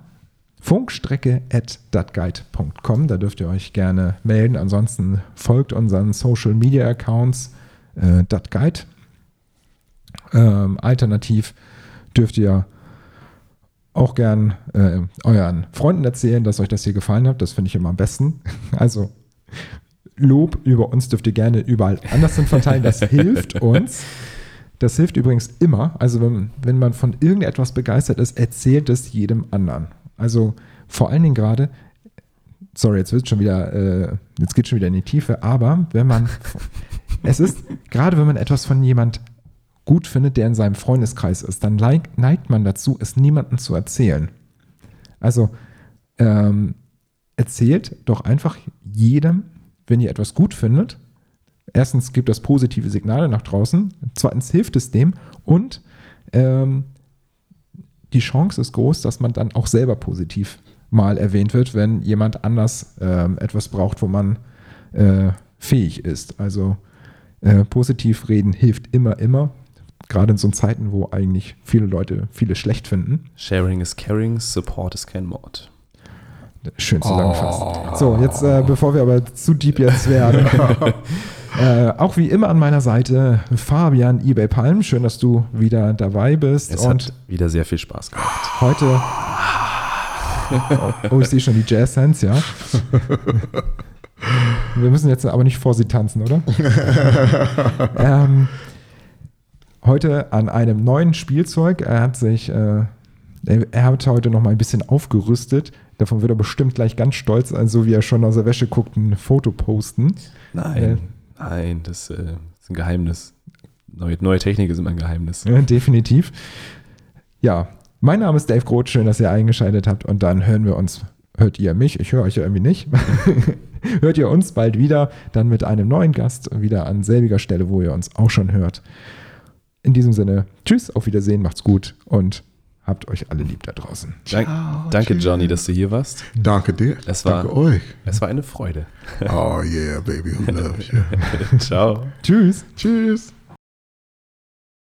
Funkstrecke at datguide.com, da dürft ihr euch gerne melden. Ansonsten folgt unseren Social Media Accounts äh, datguide. Ähm, alternativ dürft ihr auch gern äh, euren Freunden erzählen, dass euch das hier gefallen hat. Das finde ich immer am besten. Also Lob über uns dürft ihr gerne überall anders hin verteilen. Das hilft uns. Das hilft übrigens immer. Also wenn, wenn man von irgendetwas begeistert ist, erzählt es jedem anderen. Also vor allen Dingen gerade, sorry, jetzt wird schon wieder, äh, jetzt geht schon wieder in die Tiefe, aber wenn man, es ist, gerade wenn man etwas von jemand gut findet, der in seinem Freundeskreis ist, dann neigt, man dazu, es niemandem zu erzählen. Also ähm, erzählt doch einfach jedem, wenn ihr etwas gut findet. Erstens gibt das positive Signale nach draußen, zweitens hilft es dem und ähm, die Chance ist groß, dass man dann auch selber positiv mal erwähnt wird, wenn jemand anders ähm, etwas braucht, wo man äh, fähig ist. Also äh, positiv reden hilft immer, immer. gerade in so Zeiten, wo eigentlich viele Leute viele schlecht finden. Sharing is caring, support is kein Mord. Schön zusammengefasst. So, jetzt, äh, bevor wir aber zu deep jetzt werden, äh, auch wie immer an meiner Seite Fabian eBay Palm. Schön, dass du wieder dabei bist. Es und hat wieder sehr viel Spaß gemacht. heute. Oh, ich sehe schon die Jazz-Hands, ja. Wir müssen jetzt aber nicht vor sie tanzen, oder? ähm, heute an einem neuen Spielzeug. Er hat sich, äh, er, hat heute noch mal ein bisschen aufgerüstet. Davon wird er bestimmt gleich ganz stolz so wie er schon aus der Wäsche guckt, ein Foto posten. Nein, nein, das äh, ist ein Geheimnis. Neue, neue Technik ist immer ein Geheimnis. Ja, definitiv. Ja, mein Name ist Dave Groth. Schön, dass ihr eingeschaltet habt. Und dann hören wir uns. Hört ihr mich? Ich höre euch ja irgendwie nicht. hört ihr uns bald wieder, dann mit einem neuen Gast wieder an selbiger Stelle, wo ihr uns auch schon hört. In diesem Sinne, tschüss, auf Wiedersehen, macht's gut und habt euch alle lieb da draußen. Dank, danke, Johnny, dass du hier warst. Danke dir. Es war- Danke euch. Es war eine Freude. Oh yeah, baby, who loves you? Ciao. Tschüss. Tschüss.